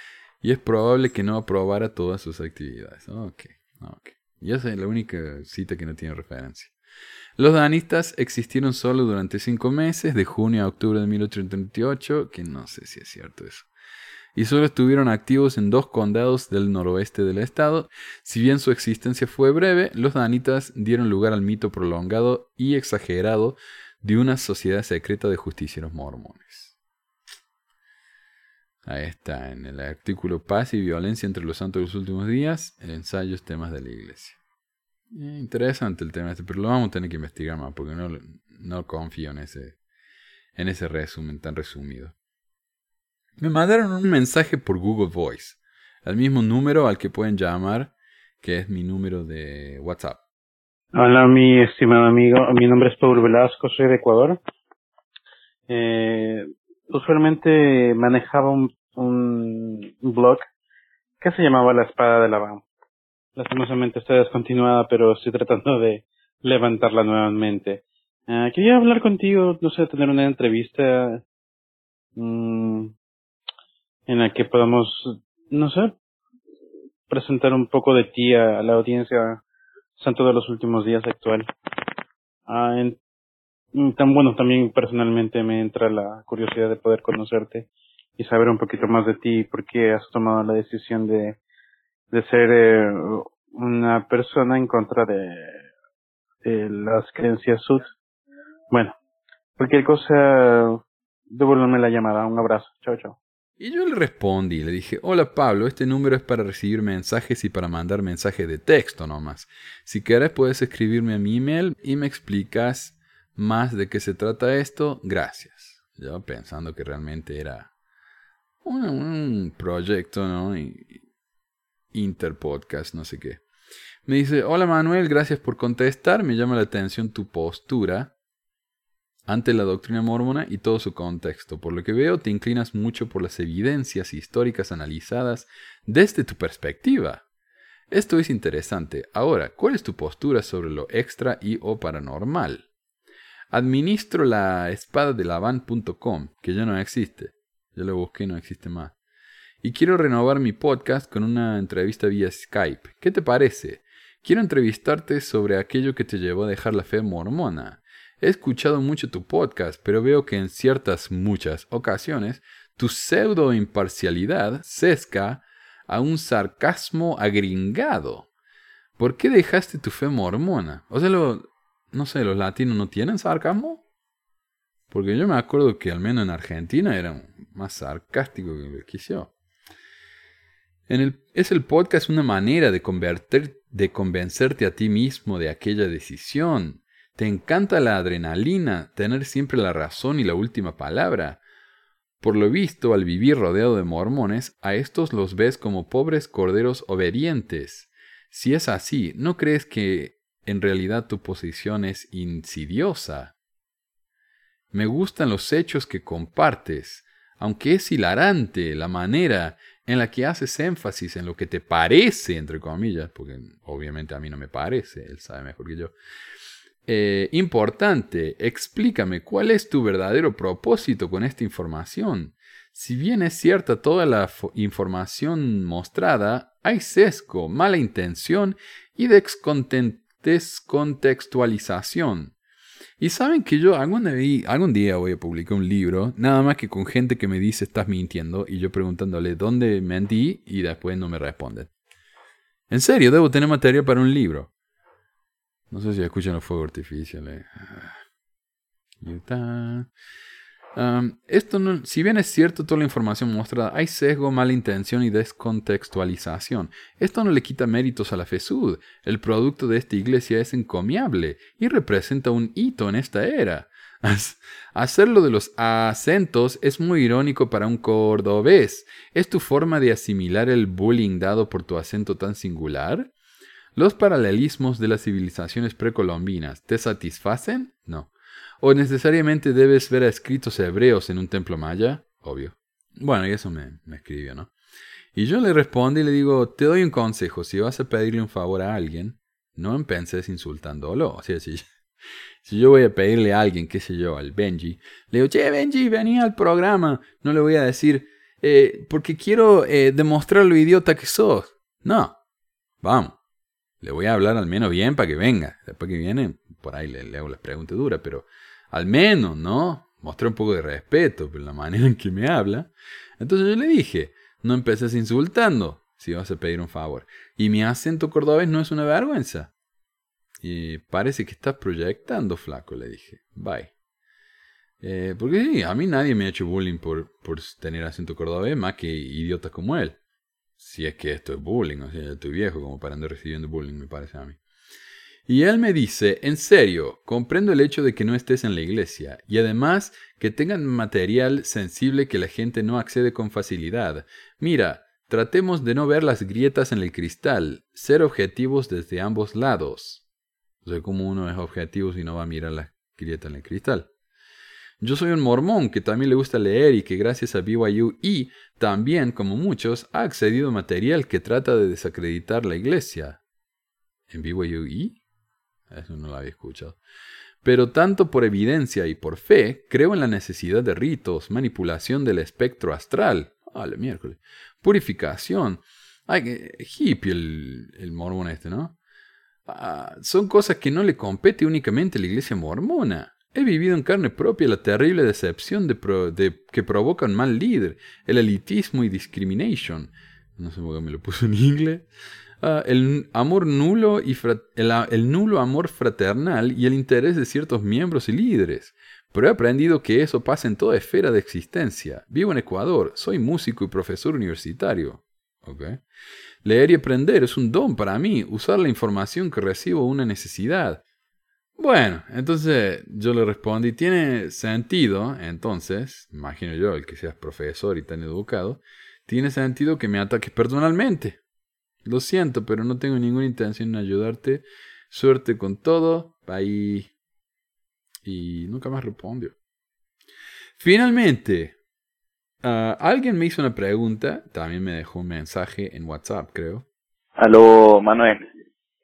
Y es probable que no aprobara todas sus actividades. Ok, ok. Y esa es la única cita que no tiene referencia. Los danistas existieron solo durante cinco meses, de junio a octubre de 1838, que no sé si es cierto eso y solo estuvieron activos en dos condados del noroeste del estado. Si bien su existencia fue breve, los danitas dieron lugar al mito prolongado y exagerado de una sociedad secreta de justicieros mormones. Ahí está, en el artículo Paz y Violencia entre los Santos de los Últimos Días, el ensayo temas de la Iglesia. Eh, interesante el tema este, pero lo vamos a tener que investigar más porque no, no confío en ese, en ese resumen tan resumido. Me mandaron un mensaje por Google Voice, al mismo número al que pueden llamar, que es mi número de WhatsApp. Hola, mi estimado amigo. Mi nombre es Paul Velasco, soy de Ecuador. Eh, usualmente manejaba un, blog que se llamaba La Espada de la Lastimosamente está descontinuada, pero estoy tratando de levantarla nuevamente. Uh, quería hablar contigo, no sé, tener una entrevista. Mm, en la que podamos, no sé, presentar un poco de ti a, la audiencia santo de los últimos días actual. Ah, en- mm, tan bueno, también personalmente me entra la curiosidad de poder conocerte y saber un poquito más de ti por qué has tomado la decisión de, de ser eh, una persona en contra de, de las creencias sud. Bueno, cualquier cosa, devuélveme la llamada. Un abrazo. Chao, chao. Y yo le respondí, le dije, hola Pablo, este número es para recibir mensajes y para mandar mensajes de texto nomás. Si quieres puedes escribirme a mi email y me explicas más de qué se trata esto. Gracias. Yo pensando que realmente era un, un proyecto, ¿no? Interpodcast, no sé qué. Me dice, hola Manuel, gracias por contestar, me llama la atención tu postura ante la doctrina mormona y todo su contexto. Por lo que veo, te inclinas mucho por las evidencias históricas analizadas desde tu perspectiva. Esto es interesante. Ahora, ¿cuál es tu postura sobre lo extra y o paranormal? Administro la espada de Lavan.com, que ya no existe. Yo lo busqué no existe más. Y quiero renovar mi podcast con una entrevista vía Skype. ¿Qué te parece? Quiero entrevistarte sobre aquello que te llevó a dejar la fe mormona. He escuchado mucho tu podcast, pero veo que en ciertas muchas ocasiones tu pseudo imparcialidad sesca a un sarcasmo agringado. ¿Por qué dejaste tu fe mormona? O sea, lo- no sé, ¿los latinos no tienen sarcasmo? Porque yo me acuerdo que al menos en Argentina eran más sarcásticos que lo que yo. En es el podcast una manera de, convertir, de convencerte a ti mismo de aquella decisión. Te encanta la adrenalina, tener siempre la razón y la última palabra. Por lo visto, al vivir rodeado de mormones, a estos los ves como pobres corderos obedientes. Si es así, ¿no crees que en realidad tu posición es insidiosa? Me gustan los hechos que compartes, aunque es hilarante la manera en la que haces énfasis en lo que te parece, entre comillas, porque obviamente a mí no me parece, él sabe mejor que yo. Eh, importante, explícame cuál es tu verdadero propósito con esta información. Si bien es cierta toda la fo- información mostrada, hay sesgo, mala intención y descontextualización. Y saben que yo algún día, algún día voy a publicar un libro, nada más que con gente que me dice estás mintiendo y yo preguntándole dónde mentí y después no me responden. En serio, debo tener material para un libro. No sé si escuchan los fuegos artificiales. Um, esto si bien es cierto toda la información mostrada, hay sesgo, mala intención y descontextualización. Esto no le quita méritos a la FESUD. El producto de esta iglesia es encomiable y representa un hito en esta era. Hacerlo de los acentos es muy irónico para un cordobés. ¿Es tu forma de asimilar el bullying dado por tu acento tan singular? ¿Los paralelismos de las civilizaciones precolombinas te satisfacen? No. ¿O necesariamente debes ver a escritos hebreos en un templo maya? Obvio. Bueno, y eso me, me escribió, ¿no? Y yo le respondo y le digo, te doy un consejo, si vas a pedirle un favor a alguien, no empenses insultándolo. O sea, si, si yo voy a pedirle a alguien, qué sé yo, al Benji, le digo, che, Benji, vení al programa. No le voy a decir, eh, porque quiero eh, demostrar lo idiota que sos. No, vamos. Le voy a hablar al menos bien para que venga. Después que viene, por ahí le, hago las preguntas duras, pero al menos, ¿no? Mostré un poco de respeto por la manera en que me habla. Entonces yo le dije, no empeces insultando si vas a pedir un favor. Y mi acento cordobés no es una vergüenza. Y parece que estás proyectando, flaco, le dije. Bye. Eh, porque sí, a mí nadie me ha hecho bullying por, por tener acento cordobés, más que idiotas como él. Si es que esto es bullying, o sea, yo estoy viejo como para andar recibiendo bullying, me parece a mí. Y él me dice, en serio, comprendo el hecho de que no estés en la iglesia y además que tengan material sensible que la gente no accede con facilidad. Mira, tratemos de no ver las grietas en el cristal, ser objetivos desde ambos lados. O sea, como uno es objetivo si no va a mirar la grieta en el cristal. Yo soy un mormón que también le gusta leer y que gracias a BYU y también, como muchos, ha accedido a material que trata de desacreditar la iglesia. ¿En BYU y? Eso no lo había escuchado. Pero tanto por evidencia y por fe, creo en la necesidad de ritos, manipulación del espectro astral. Purificación. Ay, hippie el, el mormón este, ¿no? Ah, son cosas que no le compete únicamente a la iglesia mormona. He vivido en carne propia la terrible decepción que provoca un mal líder, el elitismo y discrimination. No sé por qué me lo puso en inglés. Ah, el amor nulo y fra- el, nulo amor fraternal y el interés de ciertos miembros y líderes. Pero he aprendido que eso pasa en toda esfera de existencia. Vivo en Ecuador, soy músico y profesor universitario. Leer y aprender es un don para mí, usar la información que recibo una necesidad. Bueno, entonces yo le respondí, tiene sentido, entonces, imagino yo, el que seas profesor y tan educado, tiene sentido que me ataques personalmente. Lo siento, pero no tengo ninguna intención en ayudarte. Suerte con todo. Bye. Y nunca más respondió. Finalmente, ah, alguien me hizo una pregunta, también me dejó un mensaje en WhatsApp, creo. Aló, Manuel.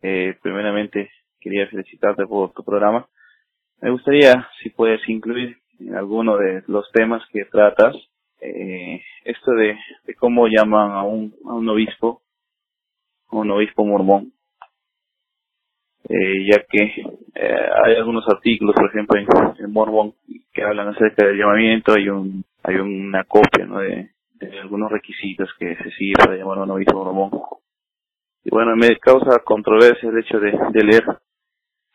Eh, primeramente, quería felicitarte por tu programa. Me gustaría, si puedes incluir en alguno de los temas que tratas, eh, esto de, cómo llaman a un, a un obispo, a un obispo mormón. Eh, ya que eh, hay algunos artículos, por ejemplo, en, en Mormon que hablan acerca del llamamiento, hay un hay una copia de, algunos requisitos que se sigue para llamar a un obispo mormón. Y bueno, me causa controversia el hecho de leer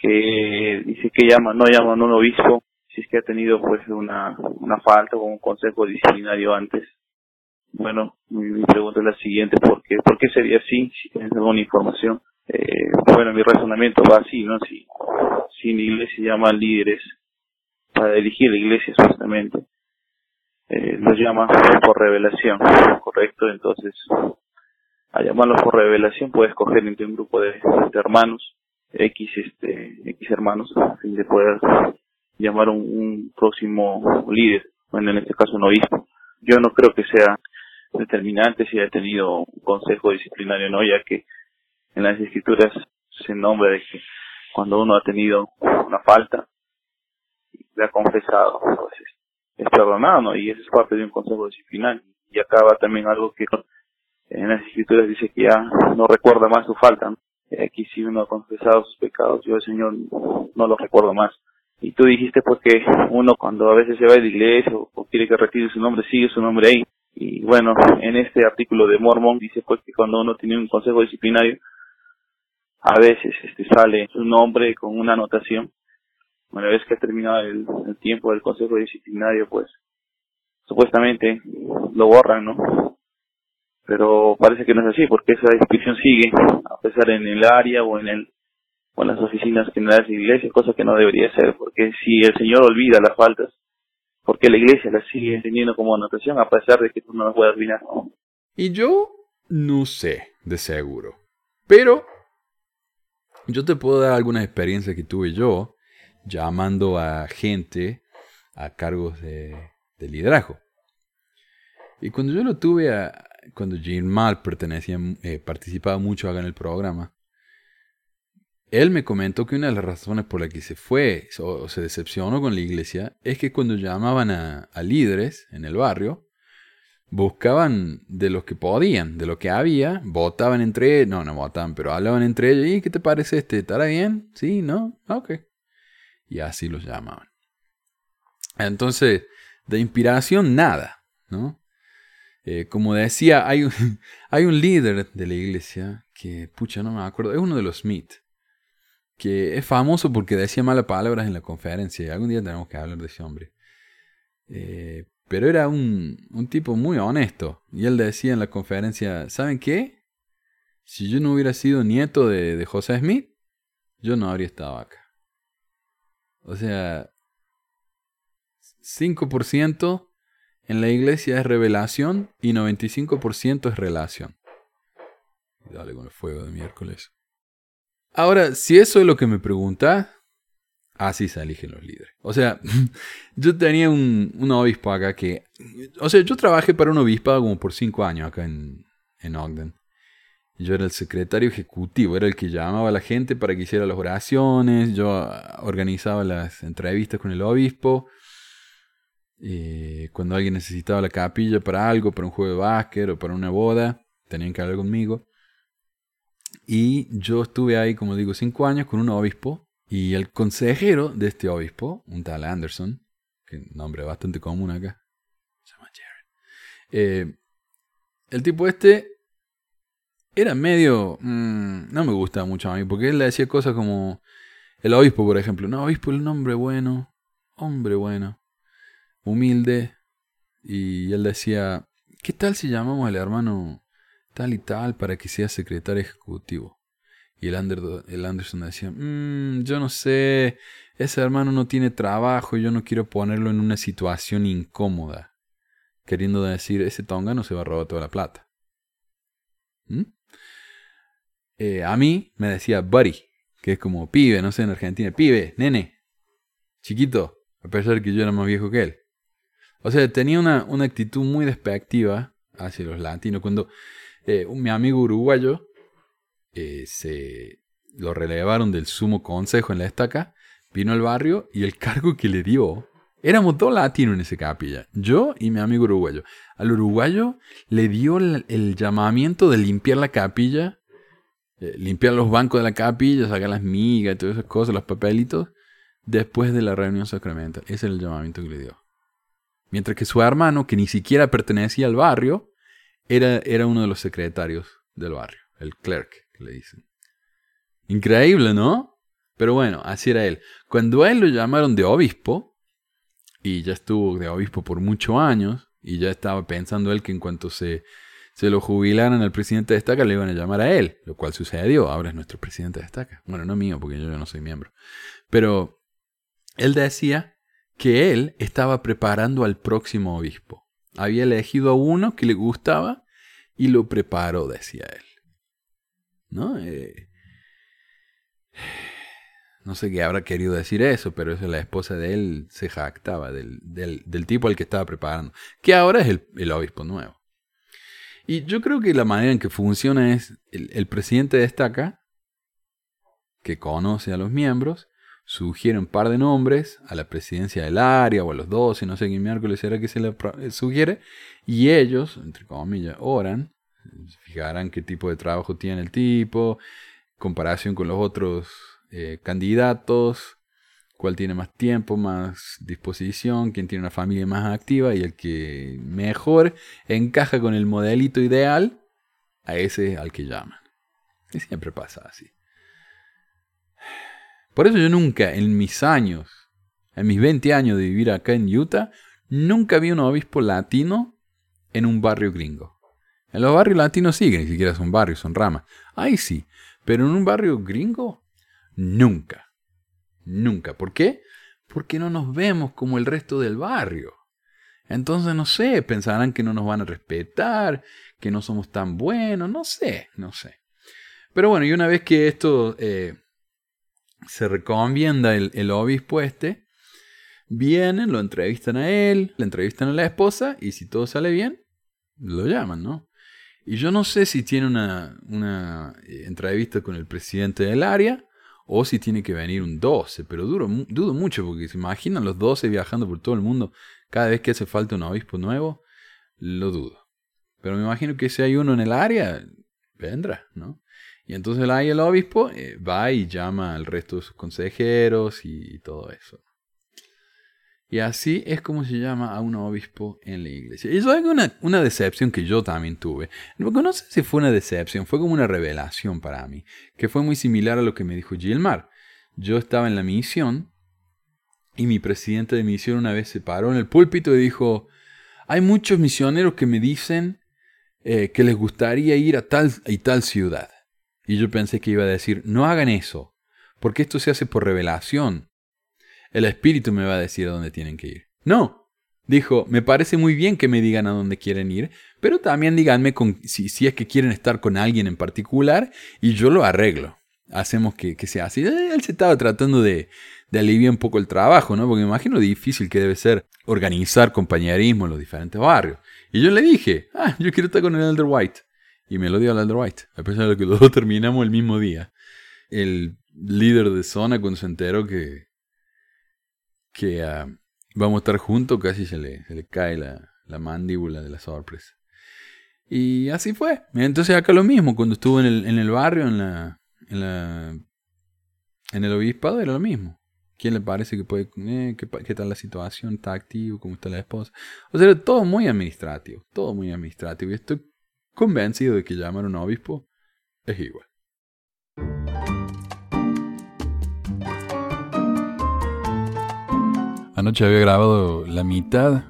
que dice que llama, no llaman a un obispo si es que ha tenido pues una, una falta o un consejo disciplinario antes. Bueno, mi, pregunta es la siguiente, ¿por qué, ¿por qué sería así? Si tienes alguna información. Eh, bueno, mi razonamiento va así, ¿no? Si, si la iglesia llama líderes para dirigir la iglesia supuestamente, eh, los llama por revelación, ¿correcto? Entonces, a llamarlos por revelación puedes escoger entre un grupo de hermanos, X, este, X hermanos, a fin de poder llamar un, próximo líder, bueno, en este caso un obispo. Yo no creo que sea determinante si ha tenido un consejo disciplinario o no, ya que en las escrituras se nombra de que cuando uno ha tenido una falta, le ha confesado, pues es, perdonado, ¿no? Y eso es parte de un consejo disciplinario. Y acaba también algo que en las escrituras dice que ya no recuerda más su falta. Y Aquí si uno ha confesado sus pecados, yo el Señor no lo recuerdo más. Y tú dijiste pues que uno cuando a veces se va de la iglesia o, o quiere que retire su nombre, sigue su nombre ahí. Y bueno, en este artículo de Mormon dice pues que cuando uno tiene un consejo disciplinario, a veces este sale su nombre con una anotación. Una vez que ha terminado el, el tiempo del consejo disciplinario, pues supuestamente lo borran, ¿no? Pero parece que no es así, porque esa inscripción sigue, a pesar en el área o en el o en las oficinas generales de la iglesia, cosa que no debería ser, porque si el Señor olvida las faltas, porque la iglesia las sigue teniendo como anotación, a pesar de que tú no las puedas olvidar. Y yo no sé, de seguro. Pero yo te puedo dar algunas experiencias que tuve yo llamando a gente a cargos de, de liderazgo. Y cuando yo lo tuve, a, cuando Jim Mal pertenecía, eh, participaba mucho acá en el programa, él me comentó que una de las razones por las que se fue o, se decepcionó con la iglesia es que cuando llamaban a, líderes en el barrio, buscaban de los que podían, de lo que había, votaban entre no, no votaban, pero hablaban entre ellos, ¿y qué te parece este? ¿Estará bien? ¿Sí? ¿No? Ok. Y así los llamaban. Entonces, de inspiración, nada, ¿no? Eh, como decía, hay un, hay un líder de la iglesia que, pucha, no me acuerdo, es uno de los Smith, que es famoso porque decía malas palabras en la conferencia, algún día tenemos que hablar de ese hombre. Eh, pero era un, un tipo muy honesto. Y él decía en la conferencia, ¿saben qué? Si yo no hubiera sido nieto de, de José Smith, yo no habría estado acá. O sea, 5% en la iglesia es revelación y 95% es relación. Dale con el fuego de miércoles. Ahora, si eso es lo que me preguntas, Así se eligen los líderes. O sea, yo tenía un, un, obispo acá que... O sea, yo trabajé para un obispo como por cinco años acá en, en Ogden. Yo era el secretario ejecutivo, era el que llamaba a la gente para que hiciera las oraciones, yo organizaba las entrevistas con el obispo. Eh, cuando alguien necesitaba la capilla para algo, para un juego de básquet o para una boda, tenían que hablar conmigo. Y yo estuve ahí, como digo, cinco años con un obispo. Y el consejero de este obispo, un tal Anderson, que nombre bastante común acá, se llama Jared. Eh, el tipo este era medio... mm, no me gusta mucho a mí, porque él le decía cosas como... El obispo, por ejemplo. No, obispo es un hombre bueno, hombre bueno, humilde. Y él decía, ¿qué tal si llamamos al hermano tal y tal para que sea secretario ejecutivo? Y el, Ander- el Anderson decía, "Mm, yo no sé, ese hermano no tiene trabajo, yo no quiero ponerlo en una situación incómoda. Queriendo decir, ese tonga no se va a robar toda la plata. ¿Mm? Eh, a mí me decía buddy, que es como pibe, no sé, en Argentina, pibe, nene, chiquito, a pesar de que yo era más viejo que él. O sea, tenía una, una actitud muy despectiva hacia los latinos. Cuando eh, un- mi amigo uruguayo eh, se lo relevaron del sumo consejo en la estaca, vino al barrio y el cargo que le dio, éramos dos latinos en esa capilla, yo y mi amigo uruguayo. Al uruguayo le dio el, llamamiento de limpiar la capilla, eh, limpiar los bancos de la capilla, sacar las migas y todas esas cosas, los papelitos, después de la reunión sacramental. Ese era el llamamiento que le dio. Mientras que su hermano, que ni siquiera pertenecía al barrio, era, era uno de los secretarios del barrio, el clerk, le dicen. Increíble, ¿no? Pero bueno, así era él. Cuando a él lo llamaron de obispo, y ya estuvo de obispo por muchos años, y ya estaba pensando él que en cuanto se, se lo jubilaran al presidente de estaca, le iban a llamar a él, lo cual sucedió. Ahora es nuestro presidente de estaca. Bueno, no mío, porque yo no soy miembro. Pero él decía que él estaba preparando al próximo obispo. Había elegido a uno que le gustaba y lo preparó, decía él. ¿No? Eh, no sé qué habrá querido decir eso, pero eso la esposa de él se jactaba del, del, del tipo al que estaba preparando, que ahora es el, el obispo nuevo. Y yo creo que la manera en que funciona es el, el presidente destaca, que conoce a los miembros, sugiere un par de nombres a la presidencia del área o a los 12, no sé qué miércoles será que se le eh, sugiere, y ellos, entre comillas, oran, fijarán qué tipo de trabajo tiene el tipo, comparación con los otros eh, candidatos, cuál tiene más tiempo, más disposición, quién tiene una familia más activa y el que mejor encaja con el modelito ideal, a ese al que llaman. Y siempre pasa así. Por eso yo nunca, en mis años, en mis 20 años de vivir acá en Utah, nunca vi un obispo latino en un barrio gringo. En los barrios latinos sí, que ni siquiera son barrios, son ramas. Ahí sí. Pero en un barrio gringo, nunca. Nunca. ¿Por qué? Porque no nos vemos como el resto del barrio. Entonces, no sé, pensarán que no nos van a respetar, que no somos tan buenos, no sé, no sé. Pero bueno, y una vez que esto eh, se recomienda el, el obispo este, vienen, lo entrevistan a él, le entrevistan a la esposa, y si todo sale bien, lo llaman, ¿no? Y yo no sé si tiene una, una eh, entrevista con el presidente del área o si tiene que venir un 12, pero dudo mucho porque se imaginan los 12 viajando por todo el mundo cada vez que hace falta un obispo nuevo, lo dudo. Pero me imagino que si hay uno en el área, vendrá, ¿no? Y entonces ahí el obispo eh, va y llama al resto de sus consejeros y, todo eso. Y así es como se llama a un obispo en la iglesia. Y eso es una, una decepción que yo también tuve. No sé si fue una decepción, fue como una revelación para mí, que fue muy similar a lo que me dijo Gilmar. Yo estaba en la misión y mi presidente de misión una vez se paró en el púlpito y dijo, hay muchos misioneros que me dicen eh, que les gustaría ir a tal y tal ciudad. Y yo pensé que iba a decir, no hagan eso, porque esto se hace por revelación. El Espíritu me va a decir a dónde tienen que ir. No, dijo, me parece muy bien que me digan a dónde quieren ir, pero también díganme con, si, si es que quieren estar con alguien en particular y yo lo arreglo. Hacemos que, que sea así. Eh, Él se estaba tratando de, de aliviar un poco el trabajo, ¿no? Porque me imagino lo difícil que debe ser organizar compañerismo en los diferentes barrios. Y yo le dije, ah, yo quiero estar con el Elder White. Y me lo el Elder White, a pesar de que los terminamos el mismo día. El líder de zona, cuando se enteró que, que ah, vamos a estar juntos, casi se le, cae la, la mandíbula de la sorpresa. Y así fue. Entonces acá lo mismo, cuando estuvo en el, en el barrio, en la, en la en el obispado era lo mismo. ¿Quién le parece que puede, eh, qué tal la situación, está activo, cómo está la esposa? O sea, era todo muy administrativo, todo muy administrativo. Y estoy convencido de que llamar a un obispo es igual. Anoche había grabado la mitad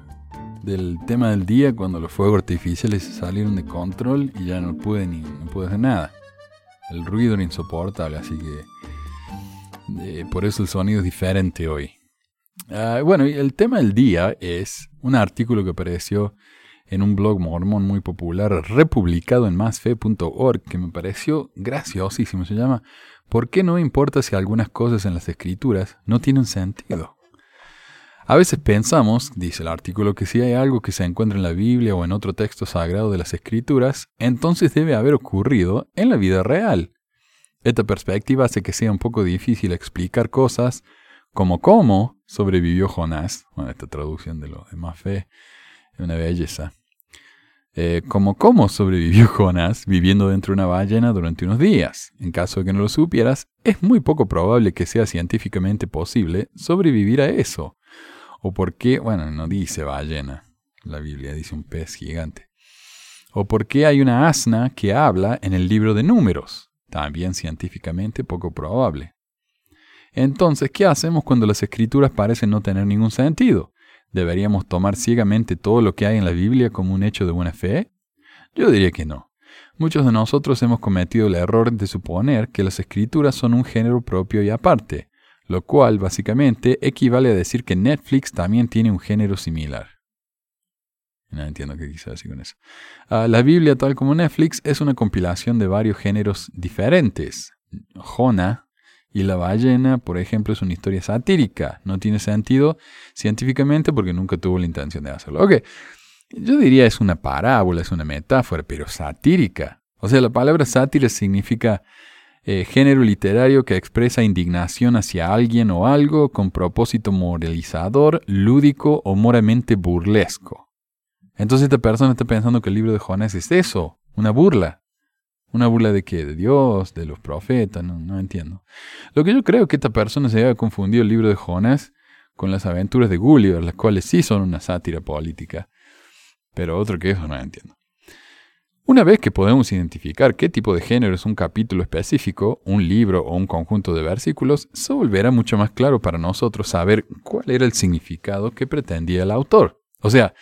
del tema del día cuando los fuegos artificiales salieron de control y ya no pude ni no pude hacer nada. El ruido era insoportable, así que eh, por eso el sonido es diferente hoy. Ah, bueno, el tema del día es un artículo que apareció en un blog mormón muy popular, republicado en másfe.org, que me pareció graciosísimo. Se llama ¿Por qué no importa si algunas cosas en las escrituras no tienen sentido? A veces pensamos, dice el artículo, que si hay algo que se encuentra en la Biblia o en otro texto sagrado de las Escrituras, entonces debe haber ocurrido en la vida real. Esta perspectiva hace que sea un poco difícil explicar cosas como cómo sobrevivió Jonás. Bueno, esta traducción de lo de más fe una belleza. Eh, como cómo sobrevivió Jonás viviendo dentro de una ballena durante unos días. En caso de que no lo supieras, es muy poco probable que sea científicamente posible sobrevivir a eso. O por qué, bueno, no dice ballena, la Biblia dice un pez gigante. O por qué hay una asna que habla en el libro de números, también científicamente poco probable. Entonces, ¿qué hacemos cuando las escrituras parecen no tener ningún sentido? ¿Deberíamos tomar ciegamente todo lo que hay en la Biblia como un hecho de buena fe? Yo diría que no. Muchos de nosotros hemos cometido el error de suponer que las escrituras son un género propio y aparte, lo cual básicamente equivale a decir que Netflix también tiene un género similar. No entiendo qué quise decir con eso. Ah, la Biblia, tal como Netflix, es una compilación de varios géneros diferentes. Jonah y la ballena, por ejemplo, es una historia satírica. No tiene sentido científicamente porque nunca tuvo la intención de hacerlo. Ok, yo diría es una parábola, es una metáfora, pero satírica. O sea, la palabra sátira significa eh, género literario que expresa indignación hacia alguien o algo con propósito moralizador, lúdico o moralmente burlesco. Entonces esta persona está pensando que el libro de Jonás es eso, una burla. ¿Una burla de qué? ¿De Dios? ¿De los profetas? No, no entiendo. Lo que yo creo es que esta persona se había confundido el libro de Jonás con las aventuras de Gulliver, las cuales sí son una sátira política. Pero otro que eso no entiendo. Una vez que podemos identificar qué tipo de género es un capítulo específico, un libro o un conjunto de versículos, se volverá mucho más claro para nosotros saber cuál era el significado que pretendía el autor. O sea,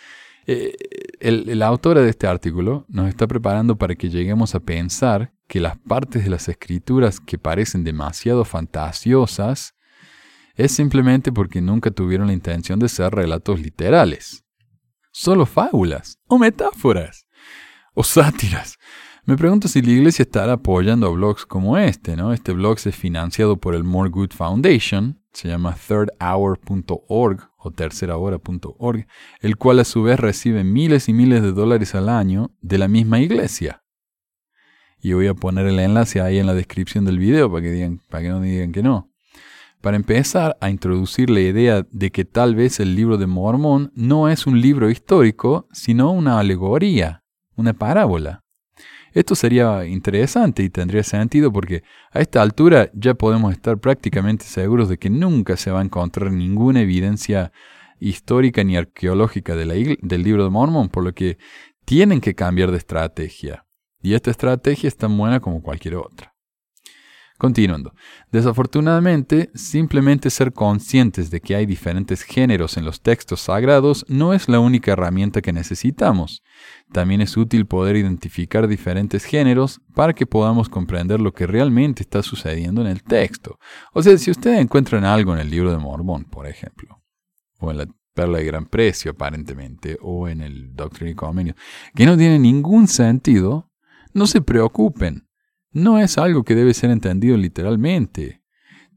eh, el, autor de este artículo nos está preparando para que lleguemos a pensar que las partes de las escrituras que parecen demasiado fantasiosas es simplemente porque nunca tuvieron la intención de ser relatos literales. Solo fábulas o metáforas o sátiras. Me pregunto si la iglesia estará apoyando a blogs como este, ¿no? Este blog es financiado por el More Good Foundation, se llama thirdhour.org o tercerahora.org, el cual a su vez recibe miles y miles de dólares al año de la misma iglesia. Y voy a poner el enlace ahí en la descripción del video para que, digan, para que no digan que no. Para empezar a introducir la idea de que tal vez el libro de Mormón no es un libro histórico, sino una alegoría, una parábola. Esto sería interesante y tendría sentido porque a esta altura ya podemos estar prácticamente seguros de que nunca se va a encontrar ninguna evidencia histórica ni arqueológica del libro de Mormón, por lo que tienen que cambiar de estrategia. Y esta estrategia es tan buena como cualquier otra. Continuando. Desafortunadamente, simplemente ser conscientes de que hay diferentes géneros en los textos sagrados no es la única herramienta que necesitamos. También es útil poder identificar diferentes géneros para que podamos comprender lo que realmente está sucediendo en el texto. O sea, si ustedes encuentran algo en el libro de Mormón, por ejemplo, o en la Perla de Gran Precio, aparentemente, o en el Doctrine y Convenio, que no tiene ningún sentido, no se preocupen. No es algo que debe ser entendido literalmente.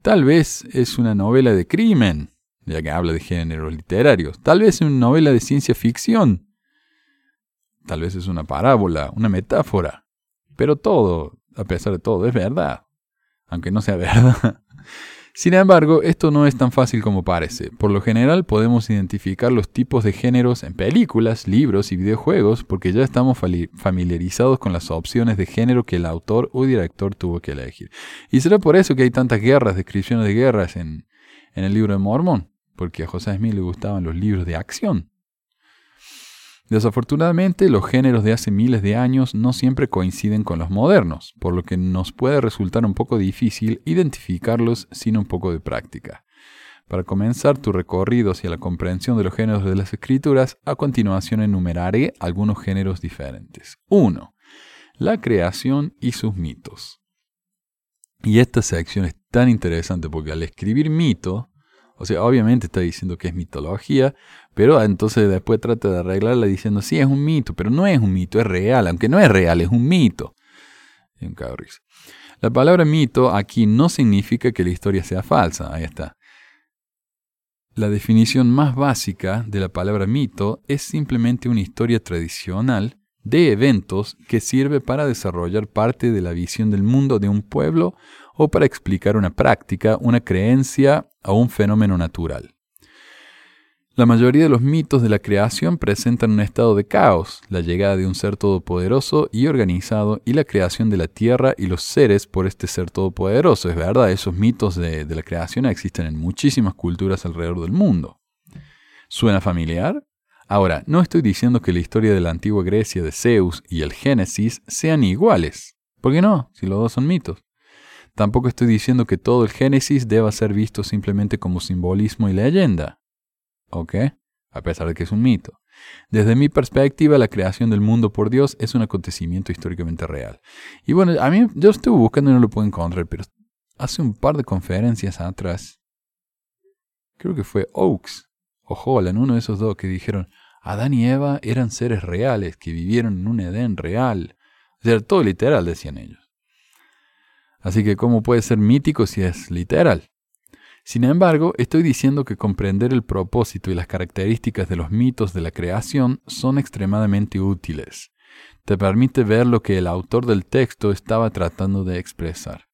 Tal vez es una novela de crimen, ya que habla de géneros literarios. Tal vez es una novela de ciencia ficción. Tal vez es una parábola, una metáfora. Pero todo, a pesar de todo, es verdad. Aunque no sea verdad. Sin embargo, esto no es tan fácil como parece. Por lo general podemos identificar los tipos de géneros en películas, libros y videojuegos porque ya estamos familiarizados con las opciones de género que el autor o director tuvo que elegir. Y será por eso que hay tantas guerras, descripciones de guerras en, en el libro de Mormón, porque a José Smith le gustaban los libros de acción. Desafortunadamente, los géneros de hace miles de años no siempre coinciden con los modernos, por lo que nos puede resultar un poco difícil identificarlos sin un poco de práctica. Para comenzar tu recorrido hacia la comprensión de los géneros de las escrituras, a continuación enumeraré algunos géneros diferentes. 1. La creación y sus mitos. Y esta sección es tan interesante porque al escribir mito, o sea, obviamente está diciendo que es mitología, pero entonces después trata de arreglarla diciendo, sí, es un mito, pero no es un mito, es real, aunque no es real, es un mito. Y un. La palabra mito aquí no significa que la historia sea falsa, ahí está. La definición más básica de la palabra mito es simplemente una historia tradicional de eventos que sirve para desarrollar parte de la visión del mundo de un pueblo o para explicar una práctica, una creencia o un fenómeno natural. La mayoría de los mitos de la creación presentan un estado de caos, la llegada de un ser todopoderoso y organizado y la creación de la tierra y los seres por este ser todopoderoso. Es verdad, esos mitos de, la creación existen en muchísimas culturas alrededor del mundo. ¿Suena familiar? Ahora, no estoy diciendo que la historia de la antigua Grecia de Zeus y el Génesis sean iguales. ¿Por qué no? Si los dos son mitos. Tampoco estoy diciendo que todo el Génesis deba ser visto simplemente como simbolismo y leyenda. ¿Ok? A pesar de que es un mito. Desde mi perspectiva, la creación del mundo por Dios es un acontecimiento históricamente real. Y bueno, a mí yo estuve buscando y no lo puedo encontrar, pero hace un par de conferencias atrás, creo que fue Oaks o Holland, uno de esos dos, que dijeron, Adán y Eva eran seres reales, que vivieron en un Edén real. O sea, todo literal, decían ellos. Así que, ¿cómo puede ser mítico si es literal? Sin embargo, estoy diciendo que comprender el propósito y las características de los mitos de la creación son extremadamente útiles. Te permite ver lo que el autor del texto estaba tratando de expresar.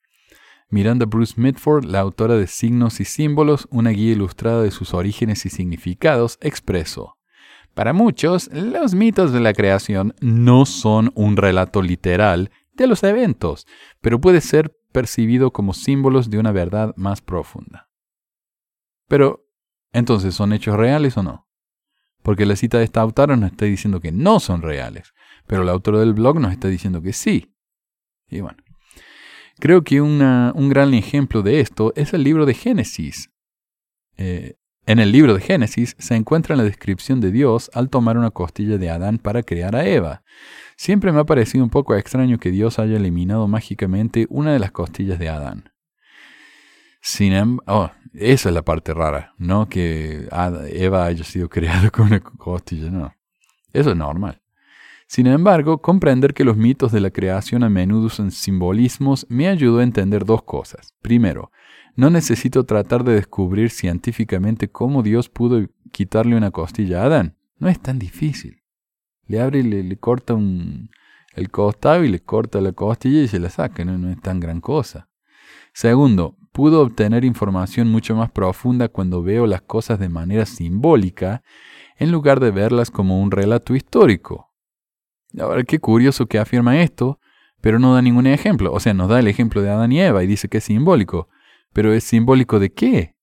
Miranda Bruce Mitford, la autora de Signos y Símbolos, una guía ilustrada de sus orígenes y significados, expresó. Para muchos, los mitos de la creación no son un relato literal de los eventos, pero puede ser percibido como símbolos de una verdad más profunda. Pero, entonces, ¿son hechos reales o no? Porque la cita de esta autora nos está diciendo que no son reales, pero el autor del blog nos está diciendo que sí. Y bueno, creo que un gran ejemplo de esto es el libro de Génesis. Eh, en el libro de Génesis se encuentra la descripción de Dios al tomar una costilla de Adán para crear a Eva. Siempre me ha parecido un poco extraño que Dios haya eliminado mágicamente una de las costillas de Adán. Sin embargo, esa es la parte rara, no que Ad- Eva haya sido creada con una costilla, no. Eso es normal. Sin embargo, comprender que los mitos de la creación a menudo son simbolismos me ayudó a entender dos cosas. Primero, no necesito tratar de descubrir científicamente cómo Dios pudo quitarle una costilla a Adán. No es tan difícil. Le abre y le, le corta un, el costado y le corta la costilla y se la saca. No, no es tan gran cosa. Segundo, pudo obtener información mucho más profunda cuando veo las cosas de manera simbólica en lugar de verlas como un relato histórico. Ahora, qué curioso que afirma esto, pero no da ningún ejemplo. O sea, nos da el ejemplo de Adán y Eva y dice que es simbólico. Pero ¿es simbólico de qué?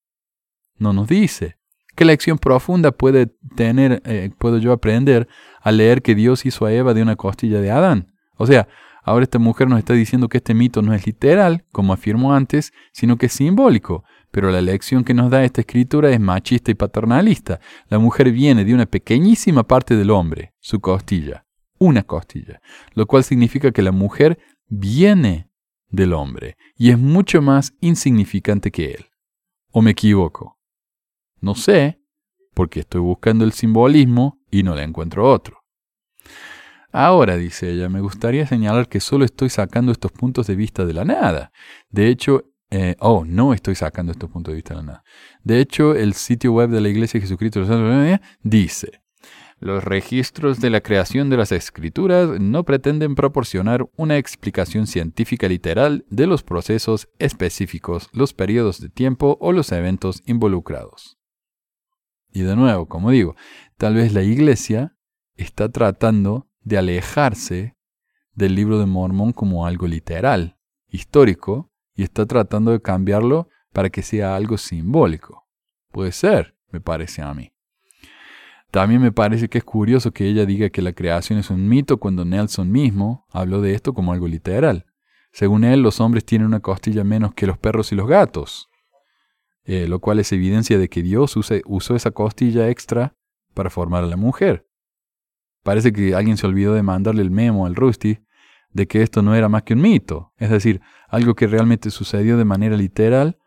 No nos dice. ¿Qué lección profunda puede tener, eh, puedo yo aprender al leer que Dios hizo a Eva de una costilla de Adán? O sea, ahora esta mujer nos está diciendo que este mito no es literal, como afirmó antes, sino que es simbólico. Pero la lección que nos da esta escritura es machista y paternalista. La mujer viene de una pequeñísima parte del hombre, su costilla, una costilla, lo cual significa que la mujer viene del hombre y es mucho más insignificante que él. ¿O me equivoco? No sé, porque estoy buscando el simbolismo y no le encuentro otro. Ahora, dice ella, me gustaría señalar que solo estoy sacando estos puntos de vista de la nada. De hecho, eh, oh, no estoy sacando estos puntos de vista de la nada. De hecho, el sitio web de la Iglesia de Jesucristo de los Santos dice, Los registros de la creación de las escrituras no pretenden proporcionar una explicación científica literal de los procesos específicos, los periodos de tiempo o los eventos involucrados. Y de nuevo, como digo, tal vez la iglesia está tratando de alejarse del libro de Mormón como algo literal, histórico, y está tratando de cambiarlo para que sea algo simbólico. Puede ser, me parece a mí. También me parece que es curioso que ella diga que la creación es un mito cuando Nelson mismo habló de esto como algo literal. Según él, los hombres tienen una costilla menos que los perros y los gatos, eh, lo cual es evidencia de que Dios usó esa costilla extra para formar a la mujer. Parece que alguien se olvidó de mandarle el memo al Rusty de que esto no era más que un mito, es decir, algo que realmente sucedió de manera literal,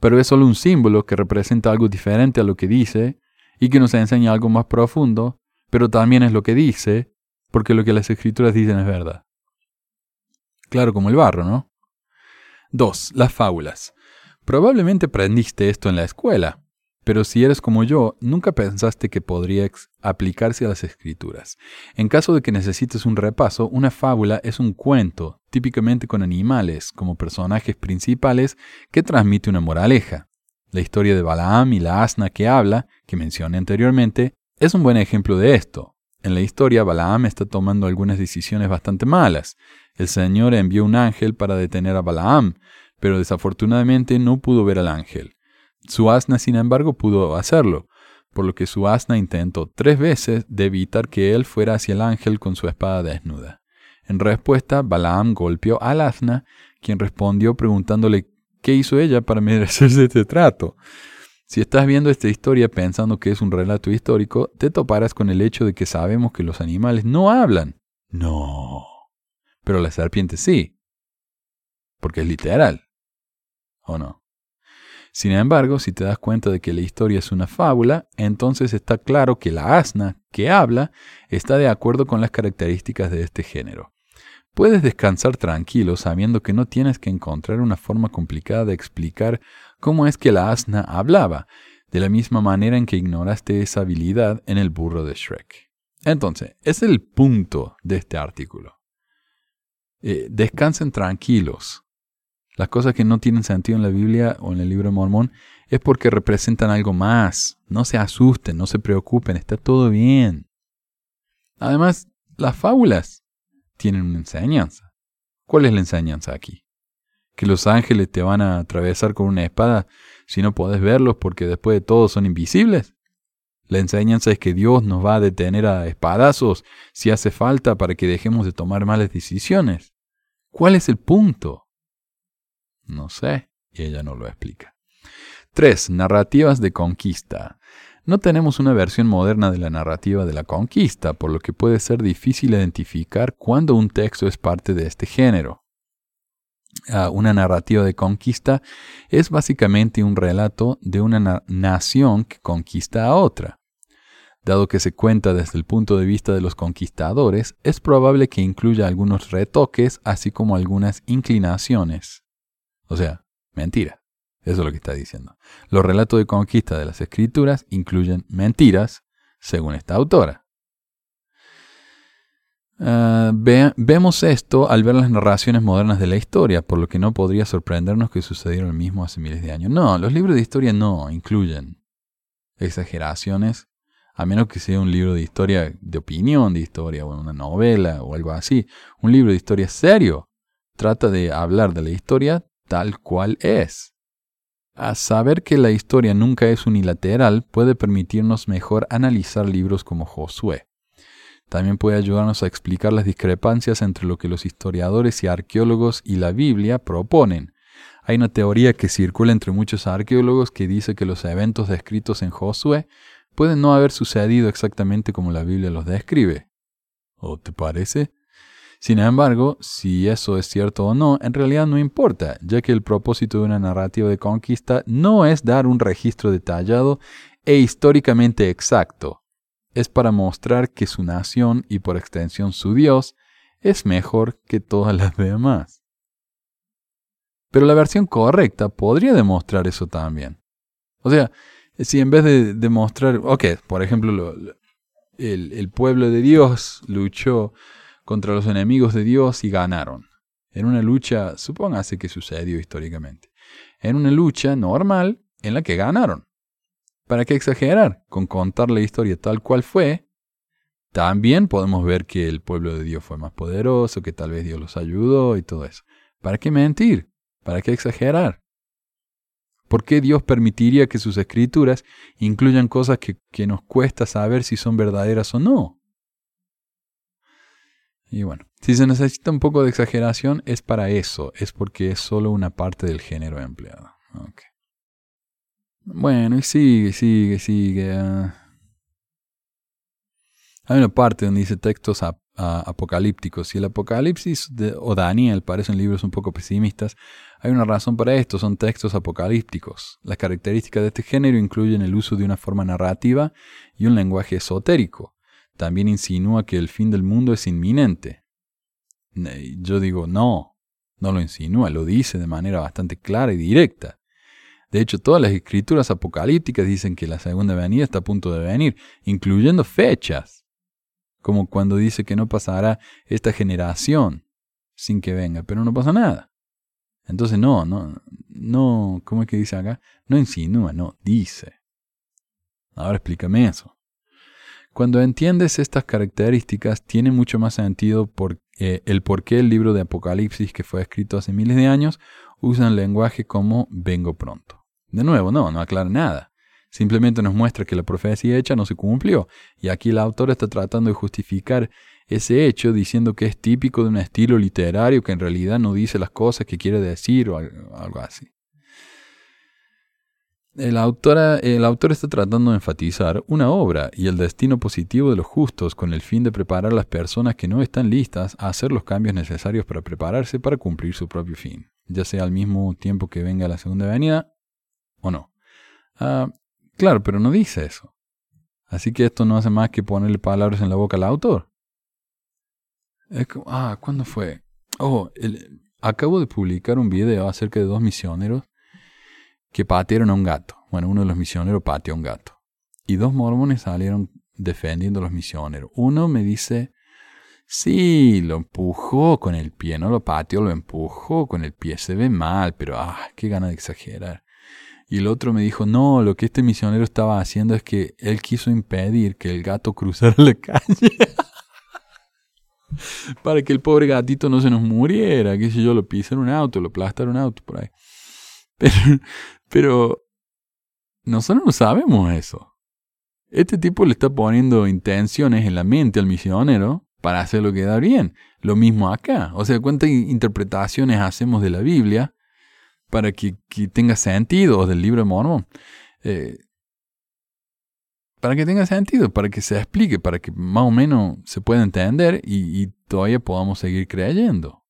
pero es solo un símbolo que representa algo diferente a lo que dice y que nos enseña algo más profundo, pero también es lo que dice, porque lo que las escrituras dicen es verdad. Claro como el barro, ¿no? 2. Las fábulas. Probablemente aprendiste esto en la escuela, pero si eres como yo, nunca pensaste que podría aplicarse a las escrituras. En caso de que necesites un repaso, una fábula es un cuento, típicamente con animales como personajes principales, que transmite una moraleja. La historia de Balaam y la asna que habla, que mencioné anteriormente, es un buen ejemplo de esto. En la historia, Balaam está tomando algunas decisiones bastante malas. El Señor envió un ángel para detener a Balaam, pero desafortunadamente no pudo ver al ángel. Su asna, sin embargo, pudo hacerlo, por lo que su asna intentó tres veces de evitar que él fuera hacia el ángel con su espada desnuda. En respuesta, Balaam golpeó al asna, quien respondió preguntándole qué hizo ella para merecerse este trato. Si estás viendo esta historia pensando que es un relato histórico, te toparás con el hecho de que sabemos que los animales no hablan. No. Pero la serpiente sí. Porque es literal. ¿O no? Sin embargo, si te das cuenta de que la historia es una fábula, entonces está claro que la asna que habla está de acuerdo con las características de este género. Puedes descansar tranquilo sabiendo que no tienes que encontrar una forma complicada de explicar cómo es que la asna hablaba, de la misma manera en que ignoraste esa habilidad en el burro de Shrek. Entonces, es el punto de este artículo. Eh, descansen tranquilos. Las cosas que no tienen sentido en la Biblia o en el libro de Mormón es porque representan algo más. No se asusten, no se preocupen, está todo bien. Además, las fábulas tienen una enseñanza. ¿Cuál es la enseñanza aquí? Que los ángeles te van a atravesar con una espada si no podés verlos porque después de todo son invisibles. La enseñanza es que Dios nos va a detener a espadazos si hace falta para que dejemos de tomar malas decisiones. ¿Cuál es el punto? No sé, y ella no lo explica. 3. Narrativas de conquista. No tenemos una versión moderna de la narrativa de la conquista, por lo que puede ser difícil identificar cuándo un texto es parte de este género. Uh, una narrativa de conquista es básicamente un relato de una na nación que conquista a otra. Dado que se cuenta desde el punto de vista de los conquistadores, es probable que incluya algunos retoques, así como algunas inclinaciones. O sea, mentira. Eso es lo que está diciendo. Los relatos de conquista de las escrituras incluyen mentiras, según esta autora. Uh, ve vemos esto al ver las narraciones modernas de la historia, por lo que no podría sorprendernos que sucediera lo mismo hace miles de años. No, los libros de historia no incluyen exageraciones, a menos que sea un libro de historia, de opinión de historia, o una novela o algo así. Un libro de historia serio trata de hablar de la historia tal cual es. A saber que la historia nunca es unilateral puede permitirnos mejor analizar libros como Josué. También puede ayudarnos a explicar las discrepancias entre lo que los historiadores y arqueólogos y la Biblia proponen. Hay una teoría que circula entre muchos arqueólogos que dice que los eventos descritos en Josué pueden no haber sucedido exactamente como la Biblia los describe. ¿O te parece? Sin embargo, si eso es cierto o no, en realidad no importa, ya que el propósito de una narrativa de conquista no es dar un registro detallado e históricamente exacto. Es para mostrar que su nación y por extensión su Dios es mejor que todas las demás. Pero la versión correcta podría demostrar eso también. O sea, si en vez de demostrar, ok, por ejemplo, lo, lo, el, el pueblo de Dios luchó contra los enemigos de Dios y ganaron. En una lucha, supóngase que sucedió históricamente, en una lucha normal en la que ganaron. ¿Para qué exagerar? Con contar la historia tal cual fue, también podemos ver que el pueblo de Dios fue más poderoso, que tal vez Dios los ayudó y todo eso. ¿Para qué mentir? ¿Para qué exagerar? ¿Por qué Dios permitiría que sus escrituras incluyan cosas que, que nos cuesta saber si son verdaderas o no? Y bueno, si se necesita un poco de exageración es para eso, es porque es solo una parte del género empleado. Bueno, y sigue, sigue, sigue. ah. Hay una parte donde dice textos apocalípticos. Si el Apocalipsis de- o Daniel parecen libros un poco pesimistas, hay una razón para esto, son textos apocalípticos. Las características de este género incluyen el uso de una forma narrativa y un lenguaje esotérico. También insinúa que el fin del mundo es inminente. Ne- Yo digo, no, no lo insinúa, lo dice de manera bastante clara y directa. De hecho, todas las escrituras apocalípticas dicen que la segunda venida está a punto de venir, incluyendo fechas, como cuando dice que no pasará esta generación sin que venga, pero no pasa nada. Entonces no, no, no, ¿cómo es que dice acá? No insinúa, no, dice. Ahora explícame eso. Cuando entiendes estas características, tiene mucho más sentido eh, el por qué el libro de Apocalipsis, que fue escrito hace miles de años, usa un lenguaje como vengo pronto. De nuevo, no, no aclara nada. Simplemente nos muestra que la profecía hecha no se cumplió, y aquí el autor está tratando de justificar ese hecho diciendo que es típico de un estilo literario que en realidad no dice las cosas que quiere decir o al- algo así. El, autor está tratando de enfatizar una obra y el destino positivo de los justos con el fin de preparar a las personas que no están listas a hacer los cambios necesarios para prepararse para cumplir su propio fin, ya sea al mismo tiempo que venga la segunda venida o no. Ah, claro, pero no dice eso. Así que esto no hace más que ponerle palabras en la boca al autor. Ah, ¿cuándo fue? Oh, el- acabo de publicar un video acerca de dos misioneros que patearon a un gato. Bueno, uno de los misioneros pateó a un gato. Y dos mormones salieron defendiendo a los misioneros. Uno me dice, sí, lo empujó con el pie, no lo pateó, lo empujó con el pie. Se ve mal, pero ah, qué gana de exagerar. Y el otro me dijo, no, lo que este misionero estaba haciendo es que él quiso impedir que el gato cruzara la calle. Para que el pobre gatito no se nos muriera, que si yo lo pisé en un auto, lo aplastara en un auto por ahí. Pero, pero nosotros no sabemos eso. Este tipo le está poniendo intenciones en la mente al misionero para hacerlo quedar bien. Lo mismo acá. O sea, ¿cuántas interpretaciones hacemos de la Biblia para que, que tenga sentido, o del libro de Mormón? Eh, para que tenga sentido, para que se explique, para que más o menos se pueda entender y, y todavía podamos seguir creyendo.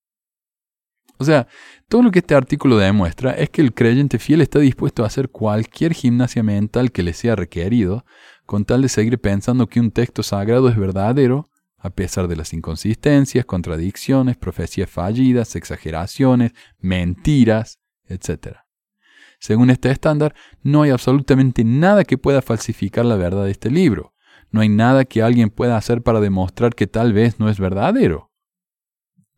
O sea, todo lo que este artículo demuestra es que el creyente fiel está dispuesto a hacer cualquier gimnasia mental que le sea requerido con tal de seguir pensando que un texto sagrado es verdadero, a pesar de las inconsistencias, contradicciones, profecías fallidas, exageraciones, mentiras, etc. Según este estándar, no hay absolutamente nada que pueda falsificar la verdad de este libro. No hay nada que alguien pueda hacer para demostrar que tal vez no es verdadero.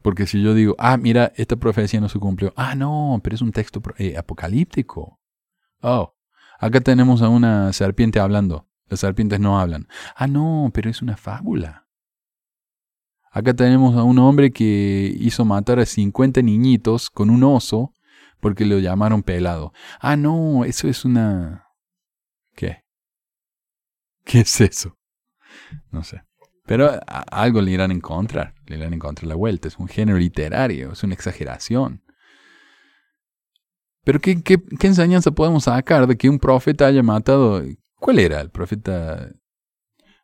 Porque si yo digo, ah, mira, esta profecía no se cumplió. Ah, no, pero es un texto eh, apocalíptico. Oh, acá tenemos a una serpiente hablando. Las serpientes no hablan. Ah, no, pero es una fábula. Acá tenemos a un hombre que hizo matar a 50 niñitos con un oso porque lo llamaron pelado. Ah, no, eso es una... ¿Qué? ¿Qué es eso? No sé. Pero algo le irán a encontrar, le irán a encontrar la vuelta. Es un género literario, es una exageración. Pero ¿qué, qué, qué enseñanza podemos sacar de que un profeta haya matado? ¿Cuál era el profeta?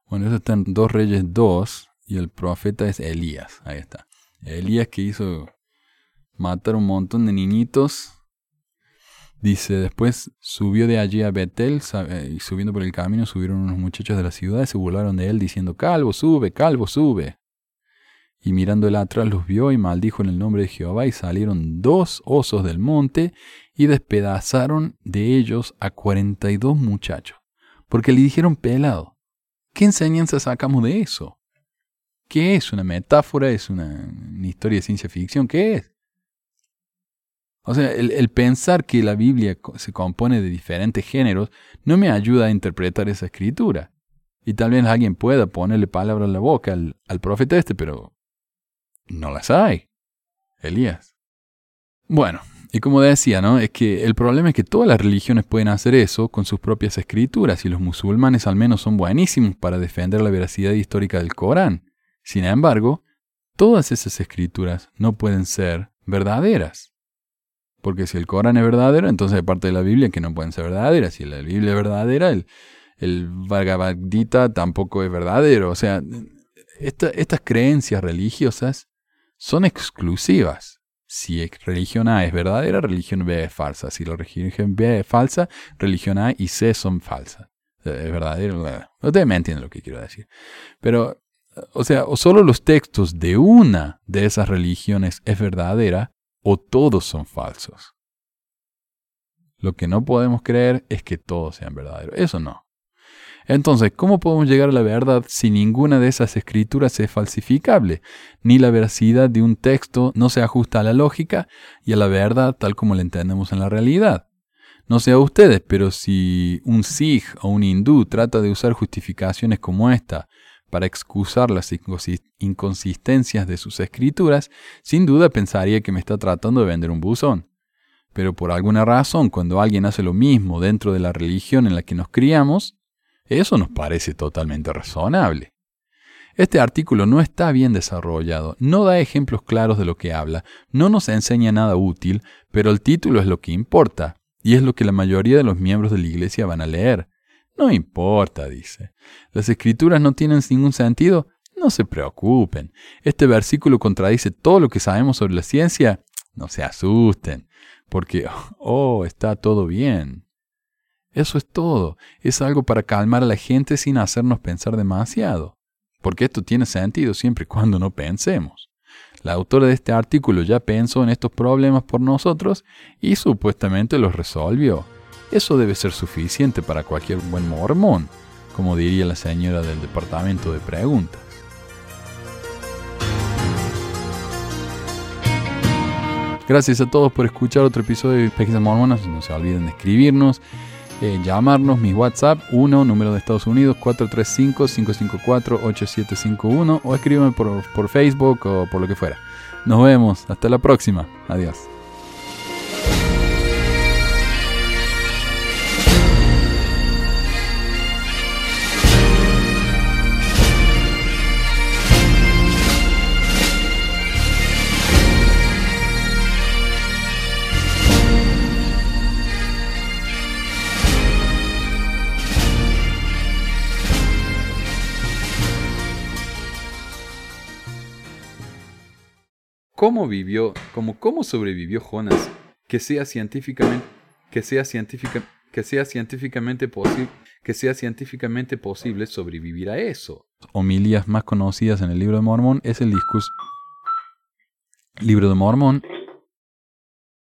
Bueno, eso está en Dos Reyes 2 y el profeta es Elías. Ahí está. Elías que hizo matar un montón de niñitos. Dice, después subió de allí a Betel eh, y subiendo por el camino subieron unos muchachos de la ciudad y se burlaron de él diciendo, Calvo, sube, Calvo, sube. Y mirando él atrás los vio y maldijo en el nombre de Jehová y salieron dos osos del monte y despedazaron de ellos a cuarenta y dos muchachos, porque le dijeron pelado. ¿Qué enseñanza sacamos de eso? ¿Qué es? ¿Una metáfora? ¿Es una, una historia de ciencia ficción? ¿Qué es? O sea, el, pensar que la Biblia se compone de diferentes géneros no me ayuda a interpretar esa escritura. Y tal vez alguien pueda ponerle palabras en la boca al, al profeta este, pero no las hay. Elías. Bueno, y como decía, ¿no? Es que el problema es que todas las religiones pueden hacer eso con sus propias escrituras y los musulmanes al menos son buenísimos para defender la veracidad histórica del Corán. Sin embargo, todas esas escrituras no pueden ser verdaderas. Porque si el Corán es verdadero, entonces hay parte de la Biblia que no pueden ser verdaderas. Si la Biblia es verdadera, el, el Bhagavad tampoco es verdadero. O sea, esta- estas creencias religiosas son exclusivas. Si religión A es verdadera, religión B es falsa. Si la religión B es falsa, religión A y C son falsas. Eh, Es verdadero. Ustedes me entienden lo que quiero decir. Pero, o sea, o solo los textos de una de esas religiones es verdadera, o todos son falsos. Lo que no podemos creer es que todos sean verdaderos. Eso no. Entonces, ¿cómo podemos llegar a la verdad si ninguna de esas escrituras es falsificable? Ni la veracidad de un texto no se ajusta a la lógica y a la verdad tal como la entendemos en la realidad. No sé a ustedes, pero si un Sikh o un hindú trata de usar justificaciones como esta para excusar las inconsi- inconsistencias de sus escrituras, sin duda pensaría que me está tratando de vender un buzón. Pero por alguna razón, cuando alguien hace lo mismo dentro de la religión en la que nos criamos, eso nos parece totalmente razonable. Este artículo no está bien desarrollado, no da ejemplos claros de lo que habla, no nos enseña nada útil, pero el título es lo que importa, y es lo que la mayoría de los miembros de la iglesia van a leer. No importa, dice. ¿Las escrituras no tienen ningún sentido? No se preocupen. Este versículo contradice todo lo que sabemos sobre la ciencia. No se asusten, porque, oh, está todo bien. Eso es todo. Es algo para calmar a la gente sin hacernos pensar demasiado. Porque esto tiene sentido siempre y cuando no pensemos. La autora de este artículo ya pensó en estos problemas por nosotros y supuestamente los resolvió. Eso debe ser suficiente para cualquier buen mormón, como diría la señora del departamento de preguntas. Gracias a todos por escuchar otro episodio de Pesquisas Mormonas. No se olviden de escribirnos, eh, llamarnos, mi WhatsApp 1, número de Estados Unidos 435-554-8751 o escríbeme por, por Facebook o por lo que fuera. Nos vemos, hasta la próxima. Adiós. ¿Cómo vivió, cómo, cómo sobrevivió Jonas que sea científicamente, que sea científica, que sea científicamente posible, que sea científicamente posible sobrevivir a eso? Homilías más conocidas en el libro de Mormón es el discurso. Libro de Mormón